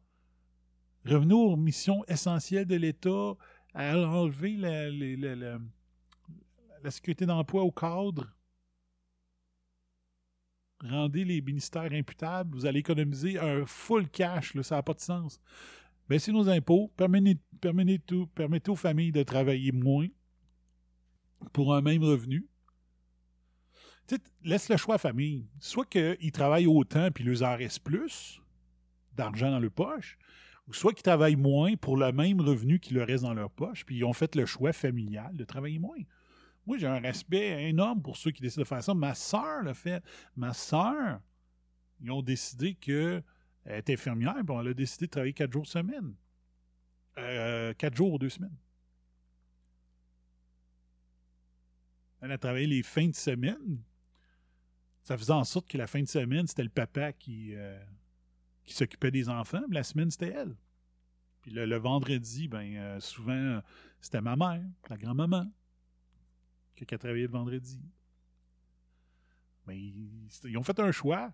revenez aux missions essentielles de l'État, à enlever la, sécurité d'emploi au cadre. Rendez les ministères imputables, vous allez économiser un full cash, ça n'a pas de sens. Baissez nos impôts, permettez, permettez tout- permettez aux familles de travailler moins pour un même revenu. Tu sais, laisse le choix à la famille. Soit qu'ils travaillent autant puis il leur en reste plus d'argent dans leur poche, soit qu'ils travaillent moins pour le même revenu qui leur reste dans leur poche, puis ils ont fait le choix familial de travailler moins. Moi, j'ai un respect énorme pour ceux qui décident de faire ça. Ma sœur l'a fait. Ma sœur, ils ont décidé qu'elle est infirmière, puis elle a décidé de travailler quatre jours semaine. Euh, quatre jours ou deux semaines. Elle a travaillé les fins de semaine. Ça faisait en sorte que la fin de semaine, c'était le papa qui, euh, qui s'occupait des enfants, la semaine, c'était elle. Puis le, vendredi, ben euh, souvent, c'était ma mère, la grand-maman, qui, a travaillé le vendredi. Mais ils, ont fait un choix.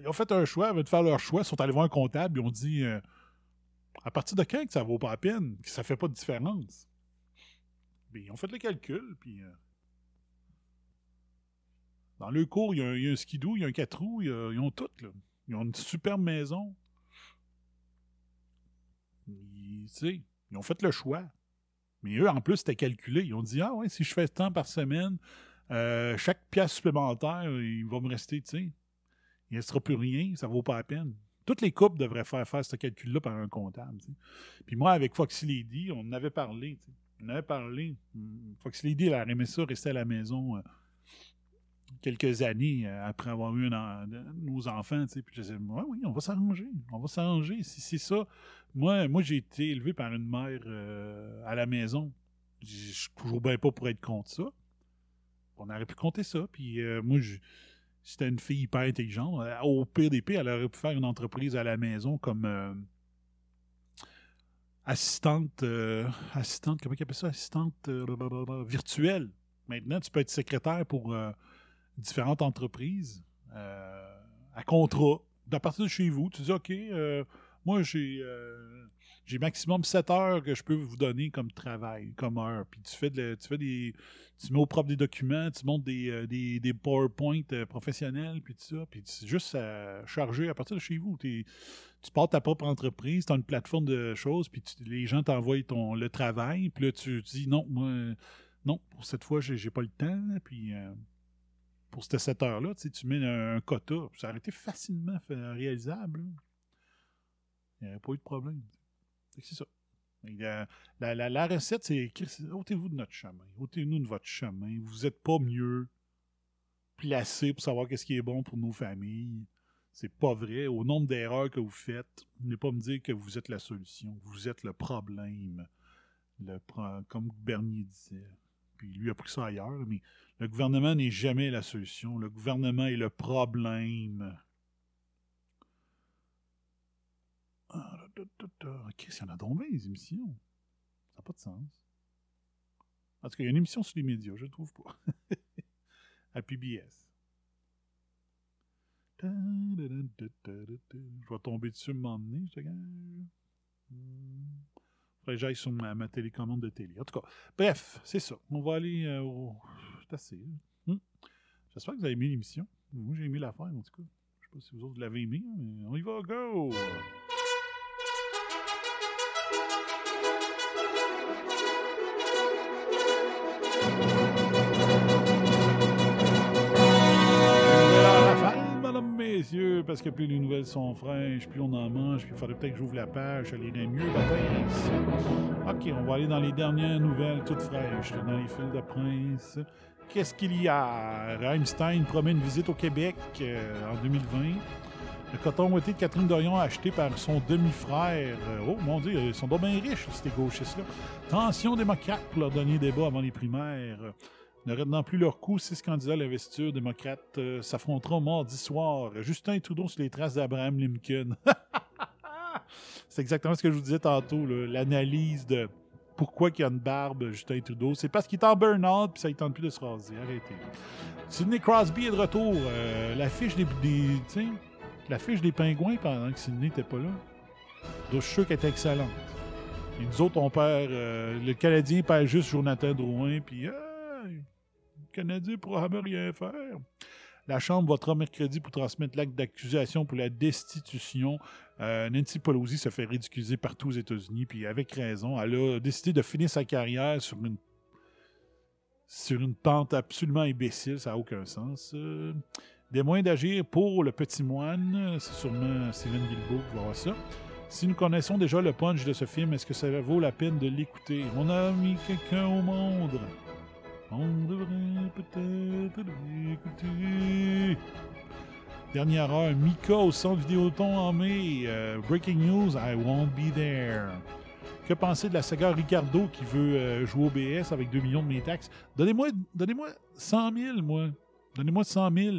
Ils ont fait un choix, avant de faire leur choix, ils sont allés voir un comptable, ils ont dit euh, à partir de quand que ça vaut pas la peine, que ça fait pas de différence? Ils ont fait le calcul, puis euh, dans le cours, il y, a un, il y a un skidoo, il y a un quatre roues, ils ont tout, là. Ils ont une superbe maison. Ils, ont fait le choix. Mais eux, en plus, c'était calculé. Ils ont dit Ah ouais, si je fais tant par semaine, euh, chaque pièce supplémentaire, il va me rester, tu sais. Il ne restera plus rien, ça vaut pas la peine. Toutes les couples devraient faire faire ce calcul-là par un comptable. Puis moi, avec Foxy Lady, on en avait parlé. tu sais. On avait parlé. Foxy Lady, elle a aimé ça, rester à la maison euh, quelques années euh, après avoir eu nos enfants. tu sais. Puis je disais, ouais, oui, on va s'arranger. On va s'arranger. Si c'est ça. Moi, moi j'ai été élevé par une mère euh, à la maison. Je suis toujours bien pas pour être contre ça. On aurait pu compter ça. Puis euh, moi, c'était une fille hyper intelligente. Euh, Au pire des pires, elle aurait pu faire une entreprise à la maison comme assistante, assistante, comment ils appellent ça? Assistante virtuelle. Maintenant, tu peux être secrétaire pour différentes entreprises euh, à contrat. À partir de chez vous, tu dis, OK, euh, moi, j'ai euh, j'ai maximum 7 heures que je peux vous donner comme travail, comme heure. Puis tu fais, de tu fais des. Tu mets au propre des documents, tu montes des, des, des PowerPoint professionnels, puis tout ça. Puis c'est juste à charger à partir de chez vous. Tu pars ta propre entreprise, tu as une plateforme de choses, puis les gens t'envoient ton, le travail, puis là, tu dis non, moi, non, pour cette fois, j'ai j'ai pas le temps, puis. euh, pour cette 7 heures-là, tu mets un, un quota. Ça aurait été facilement réalisable. Il n'y aurait pas eu de problème. C'est ça. Et La, recette, c'est ôtez-vous de notre chemin. Ôtez-nous de votre chemin. Vous n'êtes pas mieux placé pour savoir qu'est-ce qui est bon pour nos familles. C'est pas vrai. Au nombre d'erreurs que vous faites, ne pas me dire que vous êtes la solution. Vous êtes le problème. Le comme Bernier disait. Puis lui a pris ça ailleurs, mais le gouvernement n'est jamais la solution. Le gouvernement est le problème. Ah. Qu'est-ce qu'il y en a bien, les émissions? Ça n'a pas de sens. En tout cas, il y a une émission sur les médias, je ne trouve pas. à PBS. Je vais tomber dessus, m'emmener, je te. Que j'aille sur ma, ma télécommande de télé. En tout cas, bref, c'est ça. On va aller euh, au. C'est assez. là. Hmm. J'espère que vous avez aimé l'émission. Moi, j'ai aimé l'affaire, en tout cas. Je sais pas si vous autres l'avez aimé, hein, mais on y va, go! Parce que plus les nouvelles sont fraîches, plus on en mange, puis il faudrait peut-être que j'ouvre la page, ça irait mieux, la pince. OK, on va aller dans les dernières nouvelles toutes fraîches, dans les fils de prince. Qu'est-ce qu'il y a? Rammstein promet une visite au Québec euh, en 2020. Le coton ouaté de Catherine Dorion acheté par son demi-frère. Euh, Oh mon Dieu, ils sont donc bien riches, ces gauchistes-là. Tension démocrate pour leur dernier débat avant les primaires. Ne retenant plus leur coup, six candidats à l'investiture démocrate euh, s'affronteront mardi soir. Justin Trudeau sur les traces d'Abraham Lincoln. C'est exactement ce que je vous disais tantôt, l'analyse de pourquoi il y a une barbe, Justin Trudeau. C'est parce qu'il est en burn-out puis ça ne tente plus de se raser. Arrêtez. Sidney Crosby est de retour. Euh, l'affiche des, des l'affiche des pingouins pendant que Sidney n'était pas là. Donc, je suis. Et nous autres, on perd. euh, le Canadien perd juste Jonathan Drouin, puis euh, Canadien pourra jamais rien faire. La Chambre votera mercredi pour transmettre l'acte d'accusation pour la destitution. Euh, Nancy Pelosi se fait ridiculiser partout aux États-Unis, puis avec raison. Elle a décidé de finir sa carrière sur une, sur une pente absolument imbécile, ça n'a aucun sens. Euh, des moyens d'agir pour le petit moine, c'est sûrement Steven Guilbeault qui va voir ça. Si nous connaissons déjà le punch de ce film, est-ce que ça vaut la peine de l'écouter? Mon ami, quelqu'un au monde. On devrait peut-être l'écouter. Dernière heure, Mika au centre Vidéoton en mai. Euh, breaking news, I won't be there. Que penser de la saga Ricardo qui veut euh, jouer au BS avec 2 millions de mes taxes? Donnez-moi donnez-moi 100 000, moi. Donnez-moi 100 000.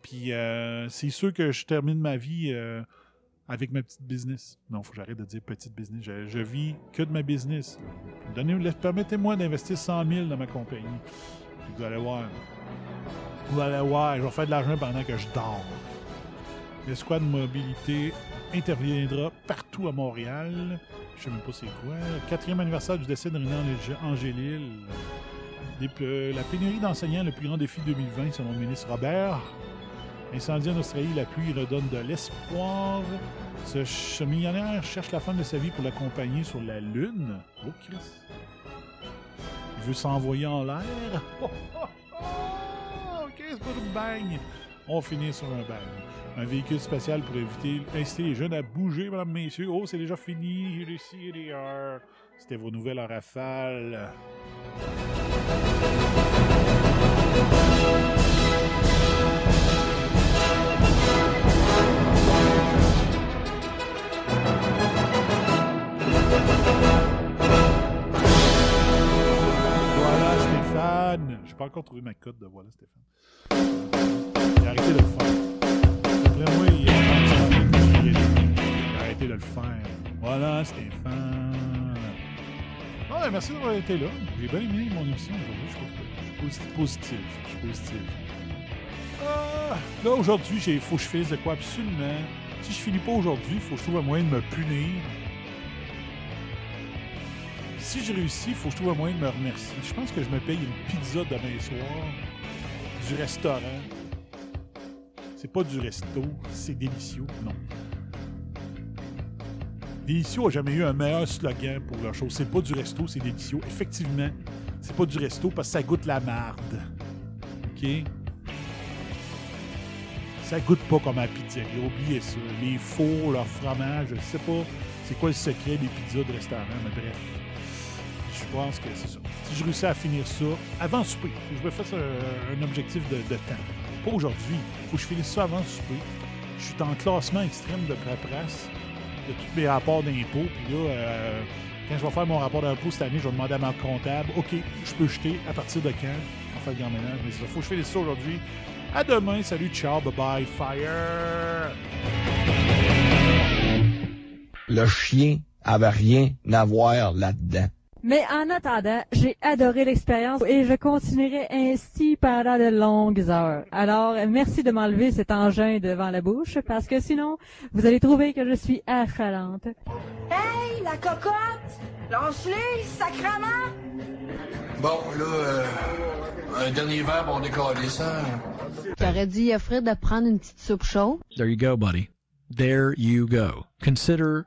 Puis euh, c'est sûr que je termine ma vie euh, avec ma petite business. Non, faut que j'arrête de dire petite business. Je, vis que de ma business. Permettez-moi d'investir 100 000 dans ma compagnie. Puis vous allez voir. Vous allez voir, je vais faire de l'argent pendant que je dors. L'escouade mobilité interviendra partout à Montréal. Je sais même pas c'est quoi. Quatrième anniversaire du décès de René Angé- Angélil. La pénurie d'enseignants, le plus grand défi 2020, selon le ministre Robert. Incendie en Australie, la pluie redonne de l'espoir. Ce, ce millionnaire cherche la femme de sa vie pour l'accompagner sur la Lune. Oh, Chris. Il veut s'envoyer en l'air. Oh, oh, oh, OK, c'est pas une bang. On finit sur un bang. Un véhicule spatial pour éviter, inciter les jeunes à bouger, mesdames, messieurs. Oh, c'est déjà fini. C'était vos nouvelles en rafale. Stéphane. J'ai pas encore trouvé ma cote de voilà Stéphane. a arrêté de le faire. D'après moi, il a il arrêté de le faire. Voilà, Stéphane. Ouais, merci d'avoir été là. J'ai bien aimé mon émission aujourd'hui. Je suis positif. Je suis positif. Ah, là, aujourd'hui, il faut que je fasse de quoi absolument. Si je finis pas aujourd'hui, il faut que je trouve un moyen de me punir. Si je réussis, il faut que je trouve un moyen de me remercier. Je pense que je me paye une pizza demain soir du restaurant. C'est pas du resto, c'est délicieux, non. Délicieux a jamais eu un meilleur slogan pour leur chose. C'est pas du resto, c'est délicieux. Effectivement, c'est pas du resto parce que ça goûte la marde. OK? Ça goûte pas comme à la pizzeria. Oubliez ça. Les fours, leur fromage, je sais pas c'est quoi le secret des pizzas de restaurant, mais bref. Je pense que c'est ça. Si je réussis à finir ça avant souper, je me fasse un, un objectif de, temps. Pas aujourd'hui. faut que je finisse ça avant souper. Je suis en classement extrême de paperasse de tous mes rapports d'impôts. Puis là, euh, quand je vais faire mon rapport d'impôt cette année, je vais demander à ma comptable OK, je peux jeter à partir de quand? On fait grand ménage. Mais il faut que je finisse ça aujourd'hui. À demain. Salut, ciao, bye bye, fire. Le chien avait rien à voir là-dedans. Mais en attendant, j'ai adoré l'expérience et je continuerai ainsi pendant de longues heures. Alors, merci de m'enlever cet engin devant la bouche parce que sinon, vous allez trouver que je suis affalante. Hey, la cocotte! Lance-les, sacrement! Bon, là, euh, un dernier verre, on décolle ça. J'aurais dû offrir de prendre une petite soupe chaude. There you go, buddy. There you go. Consider